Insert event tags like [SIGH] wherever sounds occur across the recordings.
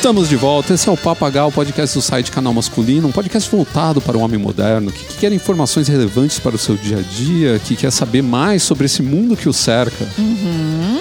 Estamos de volta. Esse é o Papagal, o podcast do site Canal Masculino, um podcast voltado para o homem moderno, que, que quer informações relevantes para o seu dia a dia, que quer saber mais sobre esse mundo que o cerca.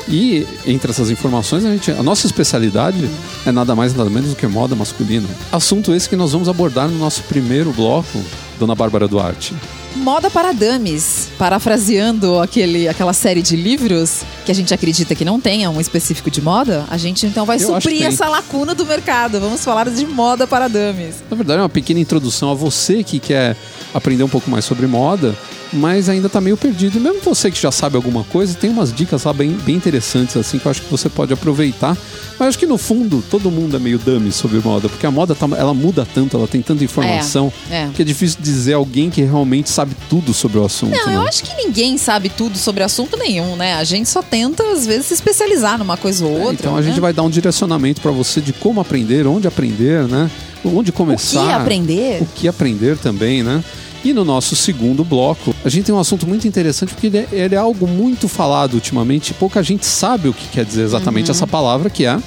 E entre essas informações, a, gente, a nossa especialidade é nada mais nada menos do que moda masculina. Assunto esse que nós vamos abordar no nosso primeiro bloco, Dona Bárbara Duarte. Moda para dames. Parafraseando aquele, aquela série de livros que a gente acredita que não tenha um específico de moda, a gente então vai Eu suprir tem. essa lacuna do mercado. Vamos falar de moda para dames. Na verdade, é uma pequena introdução a você que quer aprender um pouco mais sobre moda, mas ainda tá meio perdido. E mesmo você que já sabe alguma coisa, tem umas dicas lá bem, bem interessantes, assim, que eu acho que você pode aproveitar. Mas acho que no fundo, todo mundo é meio dummy sobre moda, porque a moda tá, ela muda tanto, ela tem tanta informação, É, é. que é difícil dizer alguém que realmente sabe tudo sobre o assunto. Não, né? eu acho que ninguém sabe tudo sobre assunto nenhum, né? A gente só tenta, às vezes, se especializar numa coisa ou outra. Então a gente né? vai dar um direcionamento para você de como aprender, onde aprender, né? Onde começar. O que aprender? O que aprender também, né? E no nosso segundo bloco, a gente tem um assunto muito interessante porque ele é, ele é algo muito falado ultimamente. e Pouca gente sabe o que quer dizer exatamente Uhum. essa palavra, que é.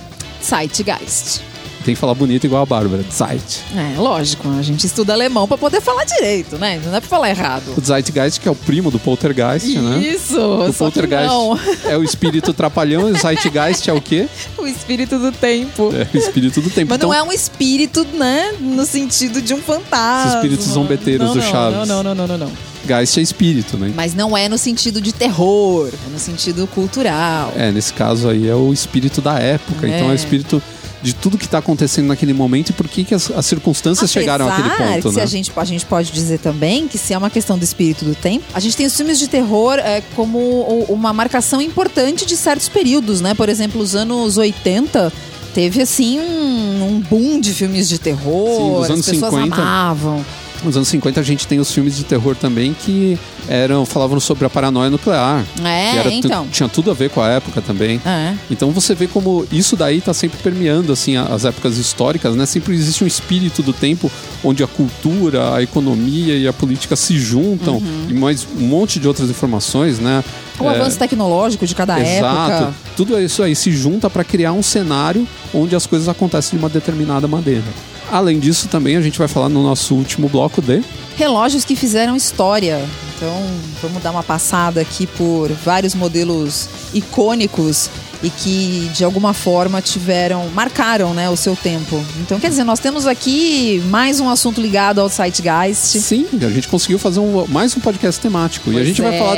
Zeitgeist. Tem que falar bonito igual a Bárbara. Zeit. É, lógico, a gente estuda alemão pra poder falar direito, né? Não é pra falar errado. O Zeitgeist, que é o primo do Poltergeist, né? Isso, O Poltergeist é o espírito trapalhão e o Zeitgeist é o quê? O espírito do tempo. É o espírito do tempo. Mas Então, não é um espírito, né? No sentido de um fantasma. Os espíritos zombeteiros Não, do não, Chaves. Não, não, não, não, não, não. Geist é espírito, né? Mas não é no sentido de terror, é no sentido cultural. É, nesse caso aí é o espírito da época. Então é o É. espírito de tudo que está acontecendo naquele momento e por que, que as, as circunstâncias chegaram àquele Apesar ponto, que né? a gente, a gente pode dizer também que se é uma questão do espírito do tempo, a gente tem os filmes de terror é, como uma marcação importante de certos períodos, né? Por exemplo, os anos 80 teve assim um, um boom de filmes de terror, Sim, as pessoas 50. amavam. Nos anos 50 a gente tem os filmes de terror também que eram falavam sobre a paranoia nuclear. É, era então. tinha tudo a ver com a época também. É. Então você vê como isso daí tá sempre permeando assim as épocas históricas, né? Sempre existe um espírito do tempo onde a cultura, a economia e a política se juntam Uhum. e mais um monte de outras informações, né? O É, avanço tecnológico de cada Exato. época. Tudo isso aí se junta para criar um cenário onde as coisas acontecem de uma determinada maneira. Além disso, também a gente vai falar no nosso último bloco de relógios que fizeram história. Então, vamos dar uma passada aqui por vários modelos icônicos e que de alguma forma tiveram, marcaram, né, o seu tempo. Então, quer dizer, nós temos aqui mais um assunto ligado ao Zeitgeist. Sim, a gente conseguiu fazer um- mais um podcast temático. e a Pois gente vai é. falar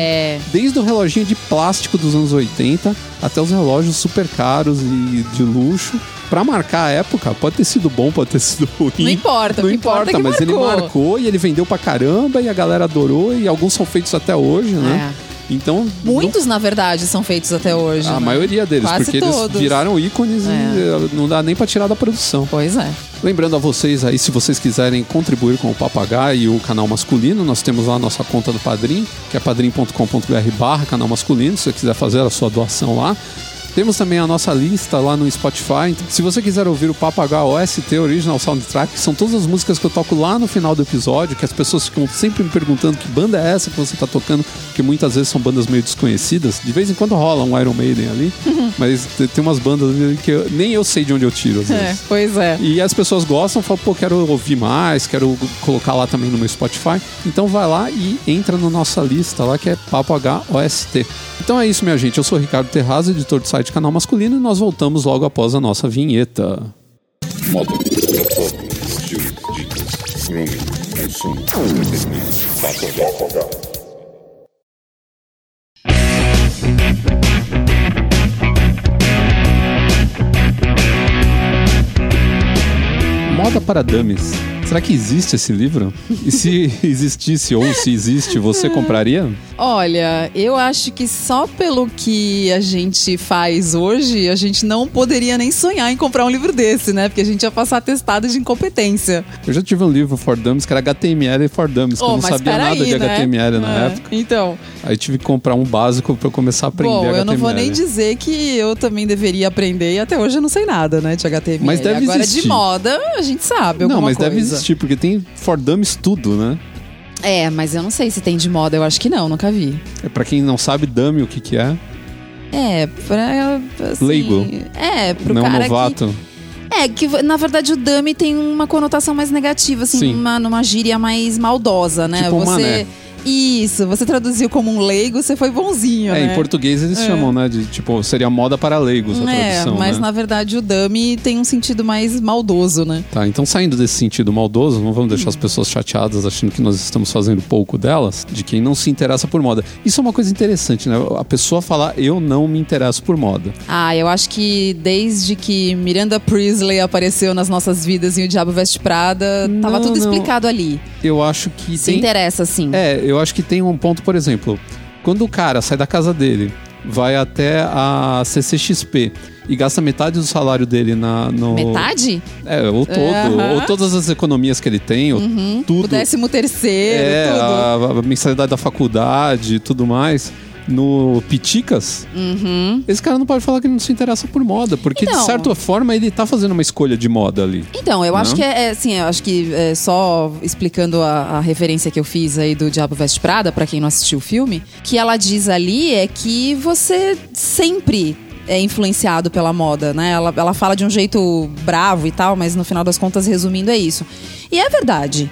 desde o reloginho de plástico dos anos 80 até os relógios super caros e de luxo. Pra marcar a época, pode ter sido bom, pode ter sido ruim. Não importa, Não importa, importa, é mas ele marcou. marcou e ele vendeu pra caramba e a galera adorou e alguns são feitos até hoje, né? É. Então, Muitos, na verdade, são feitos até hoje. A né? maioria deles, Quase porque todos. eles viraram ícones É. e eh, não dá nem pra tirar da produção. Pois é. Lembrando a vocês aí, se vocês quiserem contribuir com o Papagaio e o canal masculino, nós temos lá a nossa conta do Padrim, que é padrim.com.br barra canal masculino, se você quiser fazer a sua doação lá. Temos também a nossa lista lá no Spotify. Então, se você quiser ouvir o Papagaio OST Original Soundtrack, que são todas as músicas que eu toco lá no final do episódio, que as pessoas ficam sempre me perguntando que banda é essa que você tá tocando, porque muitas vezes são bandas meio desconhecidas. De vez em quando rola um Iron Maiden ali, [LAUGHS] mas te- tem umas bandas que eu- nem eu sei de onde eu tiro às vezes. É, pois é. E as pessoas gostam, falam, pô, quero ouvir mais, quero colocar lá também no meu Spotify. Então vai lá e entra na nossa lista lá, que é Papo HOST. Então é isso, minha gente. Eu sou o Ricardo Terraz, editor do site Canal Masculino, e nós voltamos logo após a nossa vinheta. Moda, Moda para Dummies. Será que existe esse livro? E se [LAUGHS] existisse ou se existe, você compraria? Olha, eu acho que só pelo que a gente faz hoje, a gente não poderia nem sonhar em comprar um livro desse, né? Porque a gente ia passar atestado de incompetência. Eu já tive um livro For Dummies que era HTML e For Dummies, que eu Oh, não mas sabia nada de né? HTML na É, época. Então, Aí tive que comprar um básico para eu começar a aprender bom, HTML. eu não vou nem dizer que eu também deveria aprender e até hoje eu não sei nada, né, de HTML. Mas deve Agora existir. de moda, a gente sabe alguma Não, mas coisa. deve existir, porque tem For Dummies tudo, né? É, mas eu não sei se tem de moda, eu acho que não, nunca vi. É pra quem não sabe, dummy o que que é. É, pra. Assim, Leigo. É, pro não cara novato. que. É, que na verdade o dummy tem uma conotação mais negativa, assim, Sim. numa, numa gíria mais maldosa, né? Tipo você. mané. Isso, você traduziu como um leigo, você foi bonzinho, É, né? em português eles chamam, né? De tipo, seria moda para leigos a É, tradução. mas né? na verdade o dummy tem um sentido mais maldoso, né? Tá, então saindo desse sentido maldoso, não vamos deixar as pessoas chateadas achando que nós estamos fazendo pouco delas, de quem não se interessa por moda. Isso é uma coisa interessante, né? A pessoa falar, eu não me interesso por moda. Ah, eu acho que desde que Miranda Priestley apareceu nas nossas vidas em O Diabo Veste Prada, tava Não, tudo não. explicado ali. Eu acho que Se tem. interessa, sim. É, eu acho que tem um ponto, por exemplo, quando o cara sai da casa dele, vai até a CCXP e gasta metade do salário dele na, no. Metade? É, ou todo. Aham. Ou todas as economias que ele tem, ou O tudo. décimo terceiro, É, tudo. a, a mensalidade da faculdade e tudo mais. No Piticas, esse cara não pode falar que ele não se interessa por moda, porque de Uhum. Então. certa forma ele tá fazendo uma escolha de moda ali. Então, eu acho que é, é, assim, eu acho que é, só explicando a, a referência que eu fiz aí do Diabo Veste Prada, pra quem não assistiu o filme, que ela diz ali é que você sempre é influenciado pela moda, né? Ela, ela fala de um jeito bravo e tal, mas no final das contas, resumindo, é isso. E é verdade.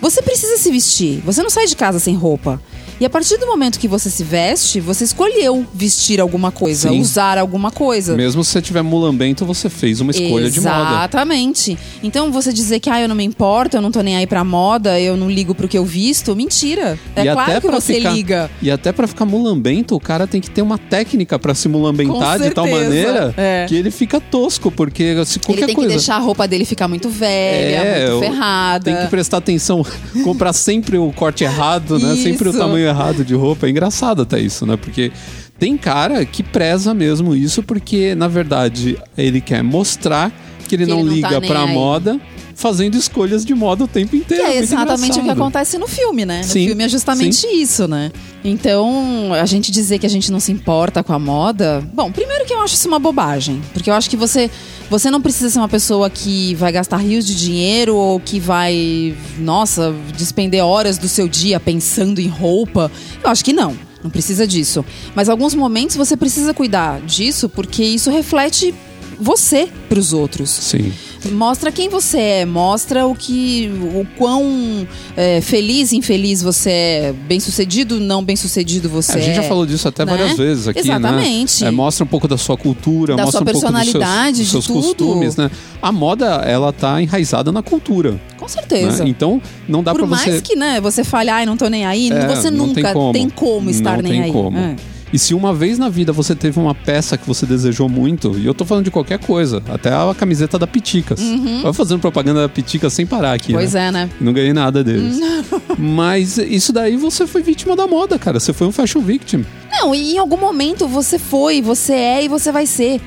Você precisa se vestir. Você não sai de casa sem roupa. E a partir do momento que você se veste, você escolheu vestir alguma coisa, Sim. usar alguma coisa. Mesmo se você tiver mulambento, você fez uma escolha de moda. Exatamente. Então você dizer que ah, eu não me importo, eu não tô nem aí pra moda, eu não ligo pro que eu visto, mentira. É E claro que você ficar- liga. E até pra ficar mulambento, o cara tem que ter uma técnica pra se mulambentar de tal maneira É. que ele fica tosco, porque se Ele qualquer tem coisa que deixar a roupa dele ficar muito velha, É, muito ferrada. tem que prestar atenção, [LAUGHS] comprar sempre o corte errado, né? Sempre o Isso. Tamanho errado de roupa. É engraçado até isso, né? Porque tem cara que preza mesmo isso, porque na verdade ele quer mostrar que ele Que não ele não tá liga nem pra aí. moda, fazendo escolhas de moda o tempo Que inteiro. é muito exatamente o que acontece no filme, né? No Sim, filme é justamente isso, né? Então, a gente dizer que a gente não se importa com a moda. Bom, primeiro que eu acho isso uma bobagem. Porque eu acho que você, você não precisa ser uma pessoa que vai gastar rios de dinheiro ou que vai, nossa, despender horas do seu dia pensando em roupa. Eu acho que não. Não precisa disso. Mas alguns momentos você precisa cuidar disso porque isso reflete você pros outros. Sim. Mostra quem você é, mostra o que, o quão é, feliz, infeliz você é, bem sucedido, não bem sucedido você É, a gente é. já falou disso até né? várias vezes aqui, Exatamente. né? É, mostra um pouco da sua cultura, Da mostra sua um pouco dos seus, personalidade, dos seus de tudo. costumes, né? A moda, ela tá enraizada na cultura. Com né? certeza. Então, não dá Por pra mais você... que né, você fale, ai, não tô nem aí, É, você não nunca tem como. estar não nem tem aí. como. E se uma vez na vida você teve uma peça que você desejou muito, e eu tô falando de qualquer coisa, até a camiseta da Piticas. Vai fazendo propaganda da Piticas sem parar aqui, Uhum. Pois né? é, né? Não ganhei nada deles. Mas isso daí você foi vítima da moda, cara. Você foi um fashion victim. Não, e em algum momento você foi, você é e você vai ser.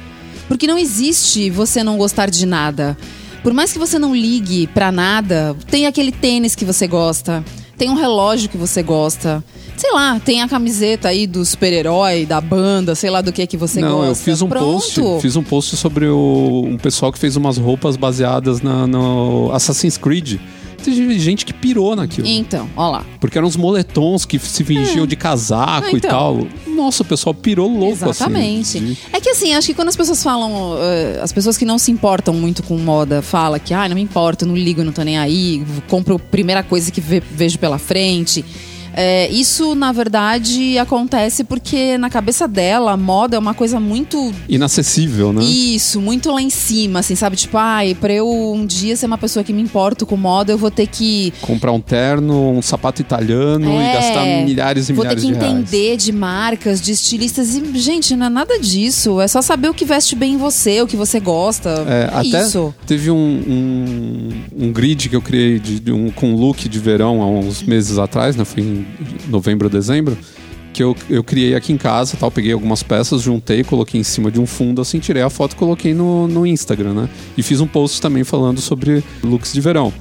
Porque não existe você não gostar de nada. Por mais que você não ligue pra nada, tem aquele tênis que você gosta, tem um relógio que você gosta. Sei lá, tem a camiseta aí do super-herói, da banda, sei lá do que que você Não, gosta. eu fiz um Pronto. post, fiz um post sobre o, um pessoal que fez umas roupas baseadas na, no Assassin's Creed. Teve gente que pirou naquilo. Então, ó lá. Porque eram uns moletons que se fingiam de casaco Ah, e então. tal. Nossa, o pessoal pirou louco Exatamente. assim. de- É que assim, acho que quando as pessoas falam, eh, as pessoas que não se importam muito com moda, fala que, ah, não me importo, não ligo, não tô nem aí, compro a primeira coisa que ve- vejo pela frente. É, isso, na verdade, acontece porque na cabeça dela, a moda é uma coisa muito Inacessível, né? isso, muito lá em cima, assim, sabe? Tipo, ai, pra eu um dia ser uma pessoa que me importo com moda, eu vou ter que. Comprar um terno, um sapato italiano É, e gastar milhares e Vou ter milhares que de reais. entender de marcas, de estilistas. E, gente, não é nada disso. É só saber o que veste bem em você, o que você gosta. É, É, até isso. teve um, um, um grid que eu criei de, de um, com look de verão há uns meses atrás, né? Foi em novembro dezembro. Que eu, eu criei aqui em casa, tal, peguei algumas peças, juntei, coloquei em cima de um fundo, assim, tirei a foto e coloquei no, no Instagram, né? E fiz um post também falando sobre looks de verão.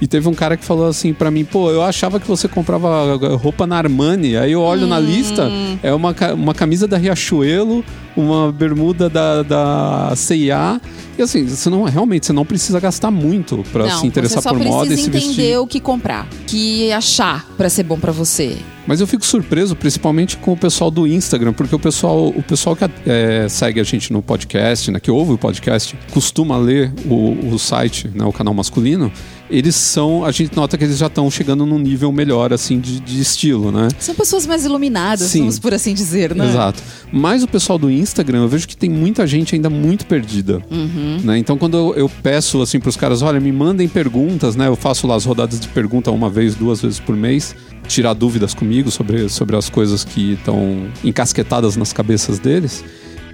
E teve um cara que falou assim pra mim, pô, eu achava que você comprava roupa na Armani. Aí eu olho na lista, é uma, uma camisa da Riachuelo, uma bermuda da, da CIA. E assim, você não, realmente, você não precisa gastar muito pra Não, se interessar você por moda e precisa se entender vestir. o que comprar, que achar pra ser bom pra você. Mas eu fico surpreso, principalmente com o pessoal do Instagram, porque o pessoal, o pessoal que é, segue a gente no podcast, né, que ouve o podcast, costuma ler o, o site, né, o canal masculino. Eles são, a gente nota que eles já estão chegando num nível melhor, assim, de, de estilo, né? São pessoas mais iluminadas, Sim. vamos por assim dizer, né? Exato. Mas o pessoal do Instagram, eu vejo que tem muita gente ainda muito perdida. Uhum. Né? Então, quando eu, eu peço assim para os caras, olha, me mandem perguntas, né? Eu faço lá as rodadas de pergunta uma vez, duas vezes por mês, tirar dúvidas comigo sobre, sobre as coisas que estão encasquetadas nas cabeças deles.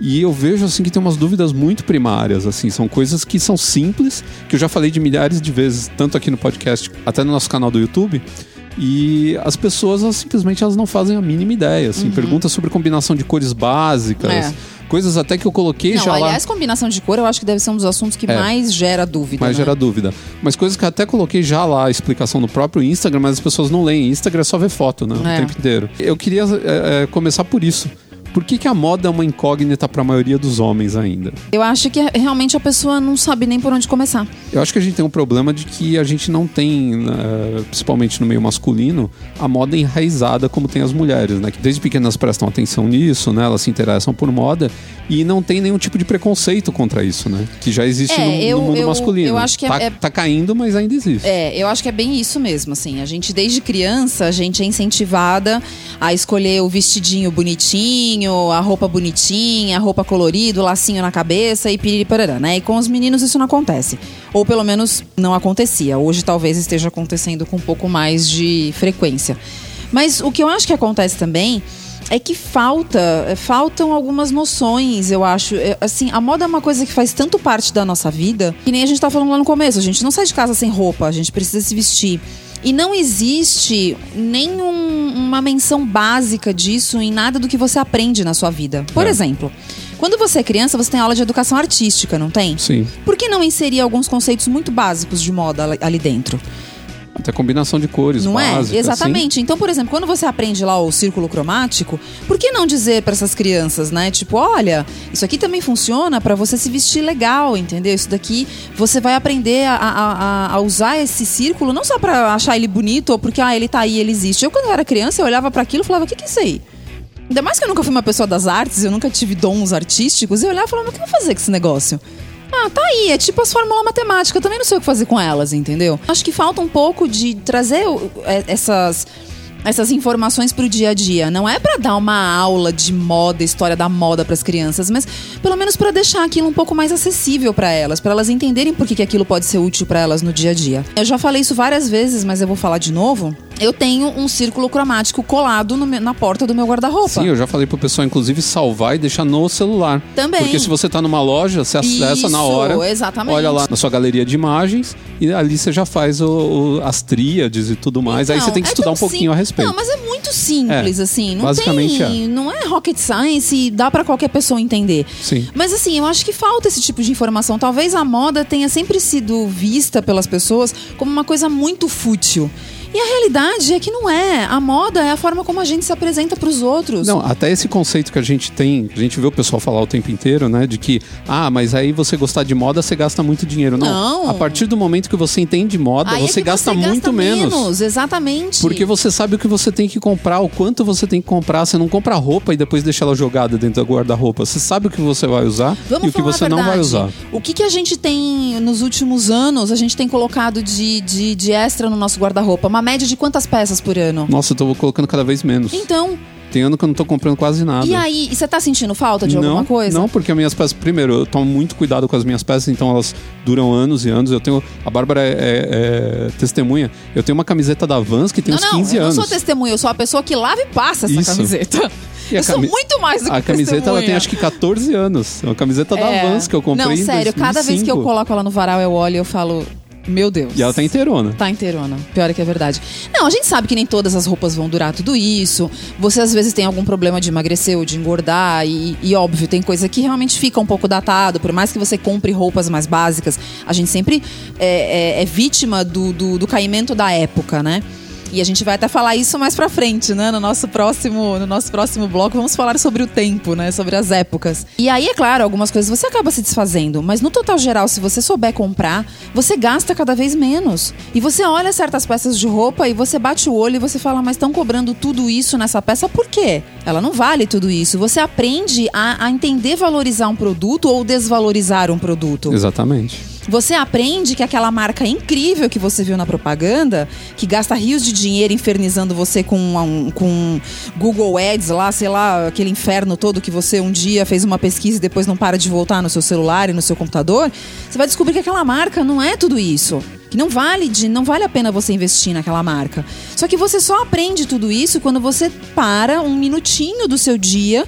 E eu vejo assim que tem umas dúvidas muito primárias, assim, são coisas que são simples, que eu já falei de milhares de vezes, tanto aqui no podcast, até no nosso canal do YouTube. E as pessoas elas, simplesmente elas não fazem a mínima ideia, assim, perguntas sobre combinação de cores básicas, Uhum. É. coisas até que eu coloquei Não, já lá. aliás, combinação de cor eu acho que deve ser um dos assuntos que É. mais gera dúvida. Mas né? gera dúvida. Mas coisas que eu até coloquei já lá a explicação no próprio Instagram, mas as pessoas não leem. Instagram é só ver foto, né? O É. tempo inteiro. Eu queria é, é, começar por isso. Por que, que a moda é uma incógnita para a maioria dos homens ainda? Eu acho que realmente a pessoa não sabe nem por onde começar. Eu acho que a gente tem um problema de que a gente não tem, né, principalmente no meio masculino, a moda enraizada como tem as mulheres, né? Que desde pequenas prestam atenção nisso, né? Elas se interessam por moda e não tem nenhum tipo de preconceito contra isso, né? Que já existe É, no, no eu- mundo eu- masculino. eu acho que é- tá, é- tá caindo, mas ainda existe. É, eu acho que é bem isso mesmo, assim. A gente, desde criança, a gente é incentivada a escolher o vestidinho bonitinho, a roupa bonitinha, a roupa colorida, o lacinho na cabeça e piriri parará, né? E com os meninos isso não acontece. Ou pelo menos não acontecia. Hoje talvez esteja acontecendo com um pouco mais de frequência. Mas o que eu acho que acontece também é que falta, é, faltam algumas noções, eu acho. É, Assim, a moda é uma coisa que faz tanto parte da nossa vida, que nem a gente tá falando lá no começo. A gente não sai de casa sem roupa, a gente precisa se vestir. E não existe nenhuma menção básica disso em nada do que você aprende na sua vida. Por É. exemplo, quando você é criança, você tem aula de educação artística, não tem? Sim. Por que não inserir alguns conceitos muito básicos de moda ali- ali dentro? Até combinação de cores Não básicas. é? Exatamente. Então, por exemplo, quando você aprende lá o círculo cromático, por que não dizer para essas crianças, né? Tipo, olha, isso aqui também funciona para você se vestir legal, entendeu? Isso daqui você vai aprender a, a- a- usar esse círculo não só para achar ele bonito ou porque ah, ele tá aí, ele existe. Eu quando eu era criança, eu olhava para aquilo e falava, o que que é isso aí? Ainda mais que eu nunca fui uma pessoa das artes, eu nunca tive dons artísticos, eu olhava e falava, o que eu vou fazer com esse negócio? Ah, tá aí, é tipo as fórmulas matemáticas, eu também não sei o que fazer com elas, entendeu? Acho que falta um pouco de trazer o- é, essas essas informações pro dia a dia. Não é pra dar uma aula de moda, história da moda pras crianças, mas pelo menos pra deixar aquilo um pouco mais acessível pra elas, pra elas entenderem por que, que aquilo pode ser útil pra elas no dia a dia. Eu já falei isso várias vezes, mas eu vou falar de novo. Eu tenho um círculo cromático colado meu- na porta do meu guarda-roupa. Sim, eu já falei pro pessoal, inclusive, salvar e deixar no celular. Também. Porque se você tá numa loja, você acessa na Isso, hora. exatamente. Olha lá na sua galeria de imagens e ali você já faz o- o- as tríades e tudo mais. Aí Então, você tem que é estudar um pouquinho sim- a respeito. Não, mas é muito simples, É, assim. Não basicamente tem. é. Não é rocket science e dá pra qualquer pessoa entender. Sim. Mas assim, eu acho que falta esse tipo de informação. Talvez a moda tenha sempre sido vista pelas pessoas como uma coisa muito fútil. E a realidade é que não é. A moda é a forma como a gente se apresenta pros outros. Não, até esse conceito que a gente tem, a gente vê o pessoal falar o tempo inteiro, né? De que, ah, mas aí você gostar de moda, você gasta muito dinheiro. Não. Não. A partir do momento que você entende moda, Aí é você que gasta muito menos. Exatamente. Porque você sabe o que você tem que comprar, o quanto você tem que comprar. Você não compra roupa e depois deixa ela jogada dentro da guarda-roupa. Você sabe o que você vai usar Vamos e o que você não vai usar. O que, que a gente tem nos últimos anos, a gente tem colocado de, de, de extra no nosso guarda-roupa? Uma média de quantas peças por ano? Nossa, eu tô colocando cada vez menos. Então, Tem ano que eu não tô comprando quase nada. e aí, e você tá sentindo falta de não, alguma coisa? Não, porque as minhas peças. Primeiro, eu tomo muito cuidado com as minhas peças, então elas duram anos e anos. Eu tenho. A Bárbara é, é- é testemunha. Eu tenho uma camiseta da Vans que tem não, uns não, 15 eu anos. não sou testemunha, eu sou a pessoa que lava e passa essa Isso. camiseta. E eu sou muito mais do que A camiseta ela tem acho que 14 anos. É uma camiseta da É. Vans que eu comprei Não, sério, cada vez que eu 2005. coloco ela no varal, eu olho e eu falo. Meu Deus. E ela tá inteirona. Tá inteirona. Pior é que é verdade. Não, a gente sabe que nem todas as roupas vão durar tudo isso. Você às vezes tem algum problema de emagrecer ou de engordar. E, e óbvio, tem coisa que realmente fica um pouco datado. Por mais que você compre roupas mais básicas, a gente sempre é, é- é vítima do, do, do caimento da época, né? E a gente vai até falar isso mais pra frente, né? No nosso próximo, no nosso próximo bloco, vamos falar sobre o tempo, né? Sobre as épocas. E aí, é claro, algumas coisas você acaba se desfazendo, mas no total geral, se você souber comprar, você gasta cada vez menos. E você olha certas peças de roupa e você bate o olho e você fala, mas estão cobrando tudo isso nessa peça, por quê? Ela não vale tudo isso. Você aprende a, a entender valorizar um produto ou desvalorizar um produto. Exatamente. Você aprende que aquela marca incrível que você viu na propaganda, que gasta rios de dinheiro infernizando você com, um, com Google Ads lá, sei lá, aquele inferno todo que você um dia fez uma pesquisa e depois não para de voltar no seu celular e no seu computador, você vai descobrir que aquela marca não é tudo isso. Que não vale, de, não vale a pena você investir naquela marca. Só que você só aprende tudo isso quando você para um minutinho do seu dia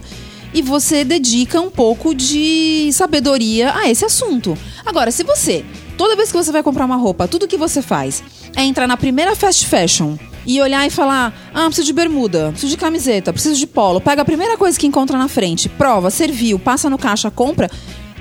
e você dedica um pouco de sabedoria a esse assunto. Agora, se você, toda vez que você vai comprar uma roupa, tudo que você faz é entrar na primeira fast fashion e olhar e falar: ah, preciso de bermuda, preciso de camiseta, preciso de polo, pega a primeira coisa que encontra na frente, prova, serviu, passa no caixa, compra.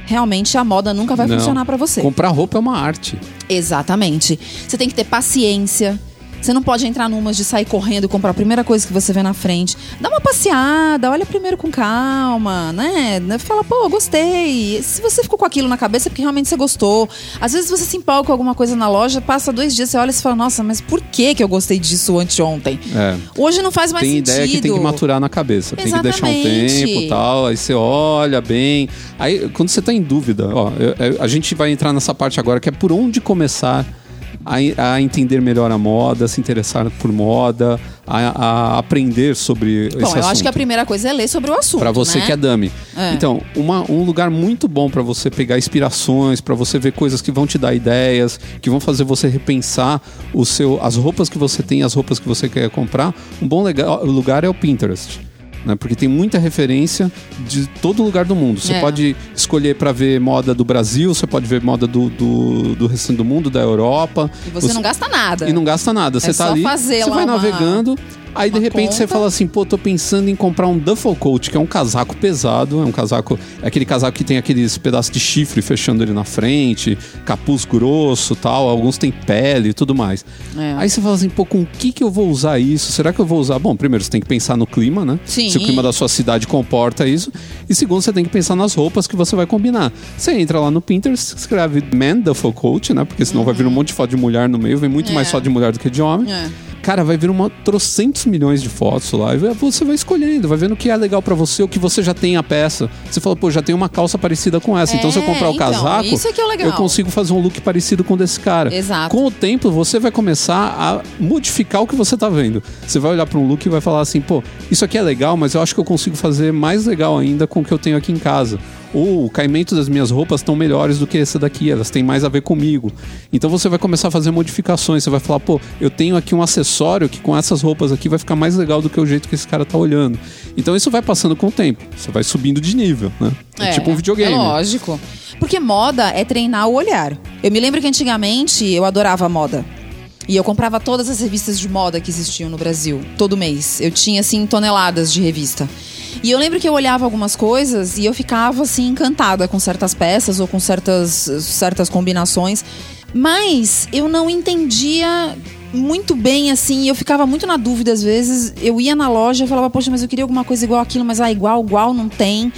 Realmente a moda nunca vai Não. funcionar pra você. Comprar roupa é uma arte. Exatamente. Você tem que ter paciência. Você não pode entrar numas de sair correndo e comprar a primeira coisa que você vê na frente. Dá uma passeada, olha primeiro com calma, né? Fala, pô, gostei. Se você ficou com aquilo na cabeça é porque realmente você gostou. Às vezes você se empolga com alguma coisa na loja, passa dois dias, você olha e fala, nossa, mas por que, que eu gostei disso anteontem? É. Hoje não faz mais tem sentido. ideia que tem que maturar na cabeça. Tem que deixar um Exatamente. tempo e tal. Aí você olha bem. Aí, quando você tá em dúvida, ó, a gente vai entrar nessa parte agora que é por onde começar a, a entender melhor a moda, se interessar por moda, a, a aprender sobre esse Bom, eu assunto. acho que a primeira coisa é ler sobre o assunto. Pra você né? que é dummy. É. Então, uma- um lugar muito bom pra você pegar inspirações, pra você ver coisas que vão te dar ideias, que vão fazer você repensar o seu, as roupas que você tem, as roupas que você quer comprar. Um bom lega- lugar é o Pinterest. Né? Porque tem muita referência de todo lugar do mundo. Você É. pode escolher pra ver moda do Brasil, você pode ver moda do, do, do restante do mundo, da Europa. E você, não gasta nada. E não gasta nada. Você tá só ali, fazer você vai uma- navegando, aí de repente você conta. fala assim, pô, tô pensando em comprar um duffel coat, que é um casaco pesado, é um casaco, é aquele casaco que tem aqueles pedaços de chifre fechando ele na frente, capuz grosso, tal, alguns tem pele e tudo mais. É. Aí você fala assim, pô, com o que que eu vou usar isso? Será que eu vou usar? Bom, primeiro você tem que pensar no clima, né? Sim. Se o clima da sua cidade comporta isso. E segundo, você tem que pensar nas roupas que você vai combinar. Você entra lá no Pinterest, escreve man duffel coat, né? Porque senão vai vir um monte de foto de mulher no meio, vem muito É. mais foto de mulher do que de homem. É. Cara, vai vir uma trocentos milhões de fotos lá. E você vai escolhendo, vai vendo o que é legal pra você, o que você já tem a peça. Você fala, pô, já tem uma calça parecida com essa. então, se eu É, comprar o então, casaco, é é eu consigo fazer um look parecido com o desse cara. Exato. Com o tempo, você vai começar a modificar o que você tá vendo. Você vai olhar pra um look e vai falar assim, pô, isso aqui é legal, mas eu acho que eu consigo fazer mais legal ainda com o que eu tenho aqui em casa. Ou o caimento das minhas roupas estão melhores do que essa daqui, elas têm mais a ver comigo. Então você vai começar a fazer modificações, você vai falar, pô, eu tenho aqui um acessório que com essas roupas aqui vai ficar mais legal do que o jeito que esse cara tá olhando. Então isso vai passando com o tempo, você vai subindo de nível, né? É, tipo um videogame. É lógico. Porque moda é treinar o olhar. Eu me lembro que antigamente eu adorava moda. E eu comprava todas as revistas de moda que existiam no Brasil, todo mês. Eu tinha, assim, toneladas de revista. E eu lembro que eu olhava algumas coisas e eu ficava, assim, encantada com certas peças ou com certas, certas combinações. Mas eu não entendia muito bem, assim, eu ficava muito na dúvida às vezes. Eu ia na loja e falava, poxa, mas eu queria alguma coisa igual aquilo, mas ah, igual, igual não tem.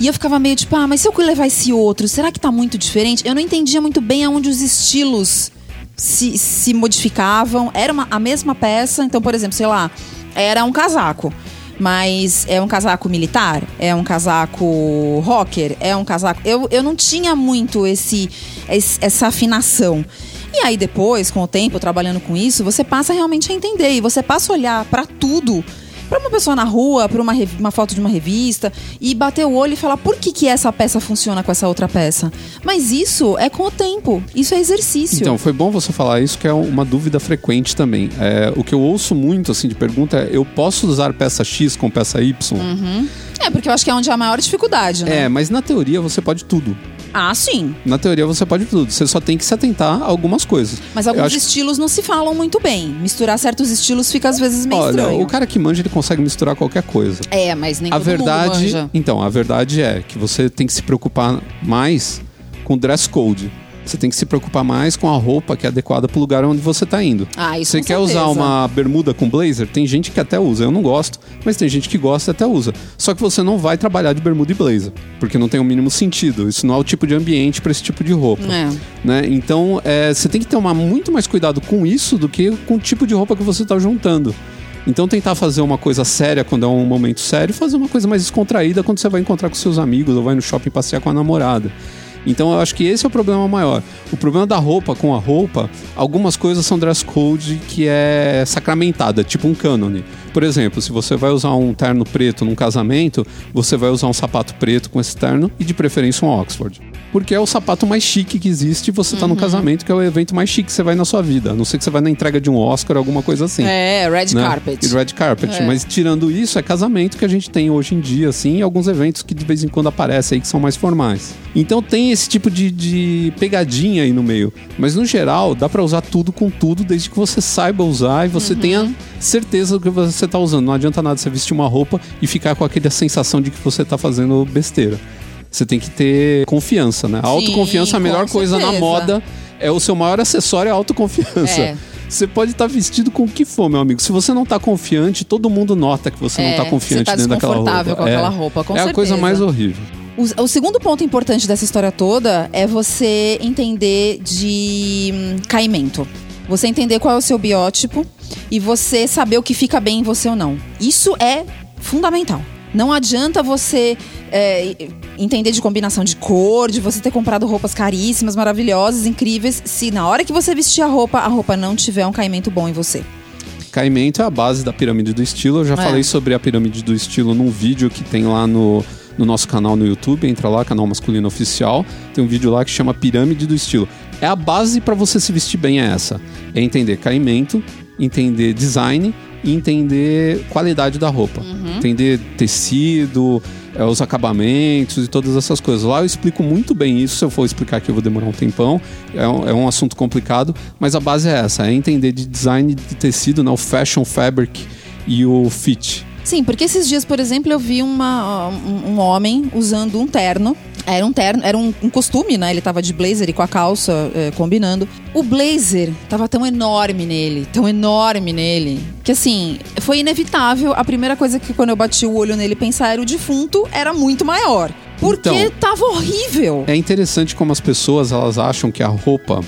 E eu ficava meio tipo, ah, mas se eu levar esse outro, será que tá muito diferente? Eu não entendia muito bem aonde os estilos se, se modificavam. Era uma- a mesma peça, então, por exemplo, sei lá, era um casaco. Mas é um casaco militar? É um casaco rocker? É um casaco. Eu, eu não tinha muito esse, esse- essa afinação. E aí, depois, com o tempo, trabalhando com isso, você passa realmente a entender. E você passa a olhar pra tudo. Pra uma pessoa na rua, pra uma, uma foto de uma revista, e bater o olho e falar por que, que essa peça funciona com essa outra peça. Mas isso é com o tempo. Isso é exercício. Então, foi bom você falar isso, que é uma dúvida frequente também. É, o que eu ouço muito, assim, de pergunta é, eu posso usar peça X com peça Y? É, porque eu acho que é onde há a maior dificuldade, né? É, mas na teoria você pode tudo. Ah, sim. Na teoria você pode tudo, você só tem que se atentar a algumas coisas. Mas alguns acho- estilos não se falam muito bem. Misturar certos estilos fica às vezes meio Olha, estranho. o cara que manja, ele consegue misturar qualquer coisa. É, mas nem a todo verdade, manja. então, a verdade é que você tem que se preocupar mais com o dress code. Você tem que se preocupar mais com a roupa que é adequada pro lugar onde você tá indo. Ah, isso Você quer usar certeza. uma bermuda com blazer? Tem gente que até usa. Eu não gosto, mas tem gente que gosta e até usa. Só que você não vai trabalhar de bermuda e blazer, porque não tem o mínimo sentido. Isso não é o tipo de ambiente para esse tipo de roupa. É. Né? Então, é, você tem que tomar muito mais cuidado com isso do que com o tipo de roupa que você está juntando. Então, tentar fazer uma coisa séria quando é um momento sério, fazer uma coisa mais descontraída quando você vai encontrar com seus amigos ou vai no shopping passear com a namorada. Então, eu acho que esse é o problema maior. O problema da roupa com a roupa, algumas coisas são dress code que é sacramentada, tipo um cânone. Por exemplo, se você vai usar um terno preto num casamento, você vai usar um sapato preto com esse terno e de preferência um Oxford. Porque é o sapato mais chique que existe e você Uhum. tá no casamento, que é o evento mais chique que você vai na sua vida. A não ser que você vai na entrega de um Oscar ou alguma coisa assim. É, red né? carpet. E red carpet. É. Mas tirando isso, é casamento que a gente tem hoje em dia, assim, e alguns eventos que de vez em quando aparecem aí que são mais formais. Então tem esse tipo de, de pegadinha aí no meio. Mas no geral, dá pra usar tudo com tudo, desde que você saiba usar e você tenha certeza do que você tá usando. Não adianta nada você vestir uma roupa e ficar com aquela sensação de que você tá fazendo besteira. Você tem que ter confiança, né? A autoconfiança, é a melhor coisa na certeza. moda é o seu maior acessório é a autoconfiança. É. Você pode estar vestido com o que for, meu amigo. Se você não tá confiante, todo mundo nota que você não É, tá confiante você tá dentro daquela roupa. desconfortável com aquela roupa, com é a coisa certeza. mais horrível. O, o segundo ponto importante dessa história toda é você entender de hum, caimento. Você entender qual é o seu biótipo e você saber o que fica bem em você ou não. Isso é fundamental. Não adianta você é, entender de combinação de cor, de você ter comprado roupas caríssimas, maravilhosas, incríveis, se na hora que você vestir a roupa, a roupa não tiver um caimento bom em você. Caimento é a base da pirâmide do estilo. Eu já É. falei sobre a pirâmide do estilo num vídeo que tem lá no, no nosso canal no YouTube. Entra lá, canal masculino oficial. Tem um vídeo lá que chama Pirâmide do Estilo. É a base para você se vestir bem é essa. É entender caimento, entender design e entender qualidade da roupa. Entender tecido, é, os acabamentos e todas essas coisas. Lá eu explico muito bem isso. Se eu for explicar aqui, eu vou demorar um tempão. É um, é um assunto complicado, mas a base é essa: é entender de design de tecido, né, o fashion fabric e o fit. Sim, porque esses dias, por exemplo, eu vi uma, um, um homem usando um terno. Era um terno, era um, um costume, né? Ele tava de blazer e com a calça eh, combinando. O blazer tava tão enorme nele, tão enorme nele, que assim, foi inevitável. A primeira coisa que quando eu bati o olho nele pensar era o defunto, era muito maior. Porque Então. tava horrível. É interessante como as pessoas elas acham que a roupa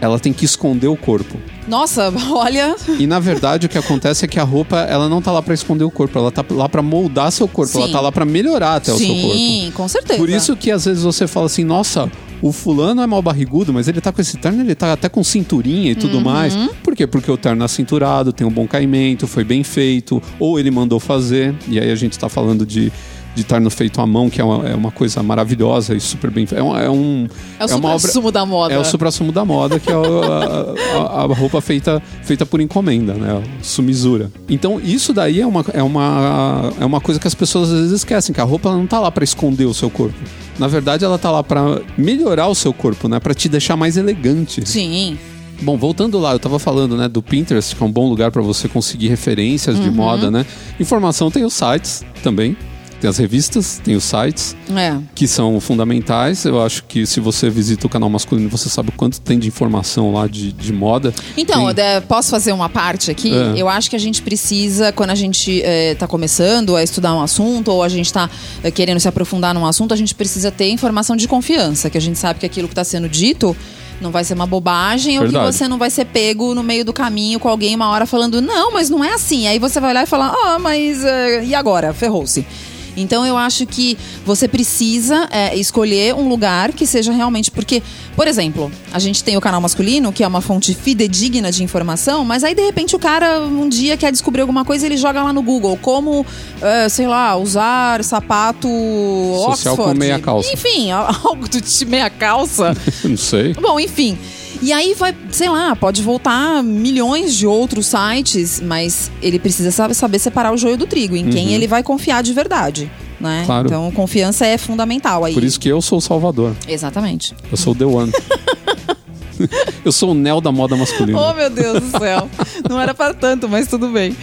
ela tem que esconder o corpo. Nossa, [LAUGHS] olha. E na verdade o que acontece é que a roupa ela não tá lá pra esconder o corpo, ela tá lá pra moldar seu corpo, Sim. ela tá lá pra melhorar até o seu corpo. Sim, com certeza. Por isso que às vezes você fala assim, nossa, o fulano é mal barrigudo, mas ele tá com esse terno, ele tá até com cinturinha e tudo Uhum. mais. Por quê? Porque o terno é cinturado, tem um bom caimento, foi bem feito, ou ele mandou fazer, e aí a gente tá falando de, de terno feito à mão, que é uma, é uma coisa maravilhosa e super bem. É um, é um- É o obra- supra-sumo da moda. é o supra-sumo da moda, que é a, a- a roupa feita, feita por encomenda, né? Sumizura. Então, isso daí é uma, é, uma, é uma coisa que as pessoas às vezes esquecem, que a roupa não tá lá pra esconder o seu corpo. Na verdade, ela tá lá pra melhorar o seu corpo, né? Pra te deixar mais elegante. Sim. Bom, voltando lá, eu tava falando, né, do Pinterest, que é um bom lugar pra você conseguir referências Uhum. de moda, né? Informação tem os sites também. Tem as revistas, tem os sites É. que são fundamentais. Eu acho que se você visita o canal masculino, você sabe o quanto tem de informação lá de, de moda. Então, Tem- posso fazer uma parte aqui? É. Eu acho que a gente precisa, quando a gente está começando a estudar um assunto ou a gente está querendo se aprofundar num assunto, a gente precisa ter informação de confiança, que a gente sabe que aquilo que está sendo dito não vai ser uma bobagem ou Verdade. que você não vai ser pego no meio do caminho com alguém uma hora falando, não, mas não é assim. Aí você vai olhar e falar, ah, mas eh, e agora? Ferrou-se. Então eu acho que você precisa é, escolher um lugar que seja realmente. Porque, por exemplo, a gente tem o canal masculino, que é uma fonte fidedigna de informação, mas aí de repente o cara um dia quer descobrir alguma coisa e ele joga lá no Google como, é, sei lá, usar sapato Social Oxford. com meia calça. Enfim, [LAUGHS] algo do tipo meia calça. [LAUGHS] Não sei. Bom, enfim. E aí vai, sei lá, pode voltar milhões de outros sites, mas ele precisa saber, separar o joio do trigo, em quem ele vai confiar de verdade. né? Claro. Então, confiança é fundamental aí. Por isso que eu sou o salvador. Exatamente. Eu sou o The One. [LAUGHS] eu sou o Neo da moda masculina. Oh, meu Deus do céu. Não era pra tanto, mas tudo bem.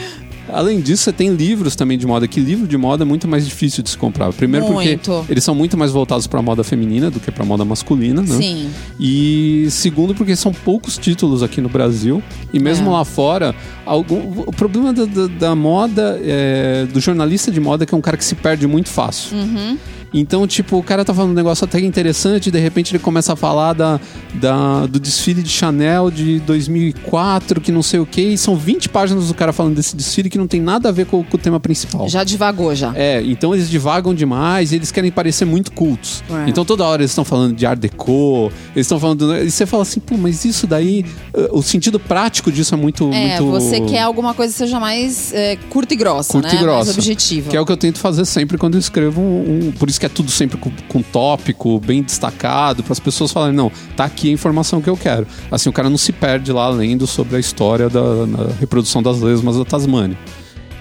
Além disso, você tem livros também de moda, que livro de moda é muito mais difícil de se comprar. Primeiro Muito. porque eles são muito mais voltados para moda feminina do que para moda masculina, né? Sim. E segundo porque são poucos títulos aqui no Brasil e mesmo É. lá fora, algum, o problema da, da- da moda, é, do jornalista de moda é que é um cara que se perde muito fácil. Uhum. Então, tipo, o cara tá falando um negócio até interessante de repente ele começa a falar da, da- do desfile de Chanel de 2004, que não sei o que, e são 20 páginas do cara falando desse desfile que não tem nada a ver com, com o tema principal. Já divagou, já. É, então eles divagam demais e eles querem parecer muito cultos. É. Então toda hora eles estão falando de Art Deco, eles estão falando. E você fala assim, pô, mas isso daí. eh, O sentido prático disso é muito. É, muito... você quer alguma coisa que seja mais é, curta e grossa, Curta né? e grossa. Mais objetiva. Que é o que eu tento fazer sempre quando eu escrevo um. um- por isso que é tudo sempre com, com tópico, bem destacado, para as pessoas falarem, não, tá aqui a informação que eu quero. Assim, o cara não se perde lá lendo sobre a história da reprodução das lesmas da Tasmânia.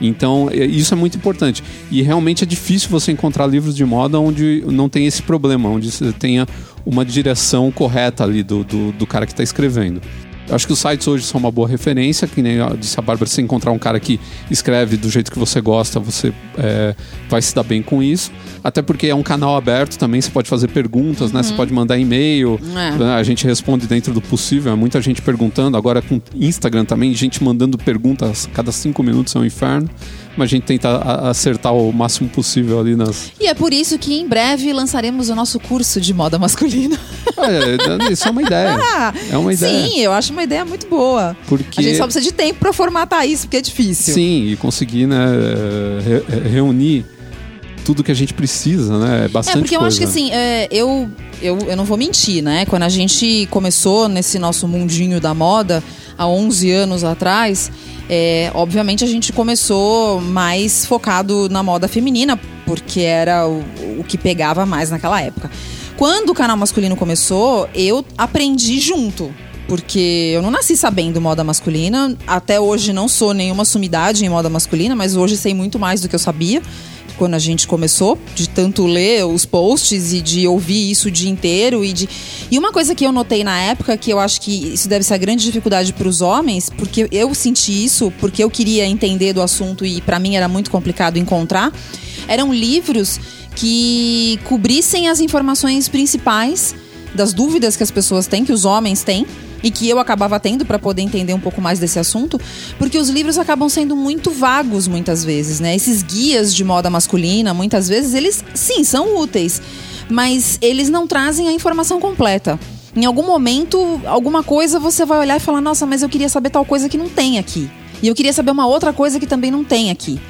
Então, é- isso é muito importante. E realmente é difícil você encontrar livros de moda onde não tem esse problema, onde você tenha uma direção correta ali do, do, do cara que está escrevendo. Eu acho que os sites hoje são uma boa referência, que nem disse a Bárbara, se encontrar um cara que escreve do jeito que você gosta, você é, vai se dar bem com isso. Até porque é um canal aberto também, você pode fazer perguntas, né? Você pode mandar e-mail, É. a gente responde dentro do possível. É muita gente perguntando, agora com Instagram também, gente mandando perguntas a cada cinco minutos é um inferno. Mas a gente tenta acertar o máximo possível ali nas. E é por isso que em breve lançaremos o nosso curso de moda masculina. [LAUGHS] Olha, isso é uma ideia. Ah, É uma ideia. Sim, eu acho uma ideia muito boa. Porque... A gente só precisa de tempo pra formatar isso, porque é difícil. Sim, e conseguir né, re- reunir tudo que a gente precisa, né? É bastante É, porque eu coisa. acho que assim, é, eu, eu, eu não vou mentir, né? Quando a gente começou nesse nosso mundinho da moda, há 11 anos atrás, é, obviamente a gente começou mais focado na moda feminina, porque era o, o que pegava mais naquela época. Quando o canal masculino começou, eu aprendi junto. Porque eu não nasci sabendo moda masculina, até hoje não sou nenhuma sumidade em moda masculina, mas hoje sei muito mais do que eu sabia quando a gente começou, de tanto ler os posts e de ouvir isso o dia inteiro e de E uma coisa que eu notei na época que eu acho que isso deve ser a grande dificuldade para os homens, porque eu senti isso, porque eu queria entender do assunto e para mim era muito complicado encontrar, eram livros que cobrissem as informações principais das dúvidas que as pessoas têm, que os homens têm, e que eu acabava tendo para poder entender um pouco mais desse assunto, porque os livros acabam sendo muito vagos muitas vezes, né? Esses guias de moda masculina, muitas vezes, eles sim são úteis, mas eles não trazem a informação completa. Em algum momento, alguma coisa você vai olhar e falar: "Nossa, mas eu queria saber tal coisa que não tem aqui". E eu queria saber uma outra coisa que também não tem aqui.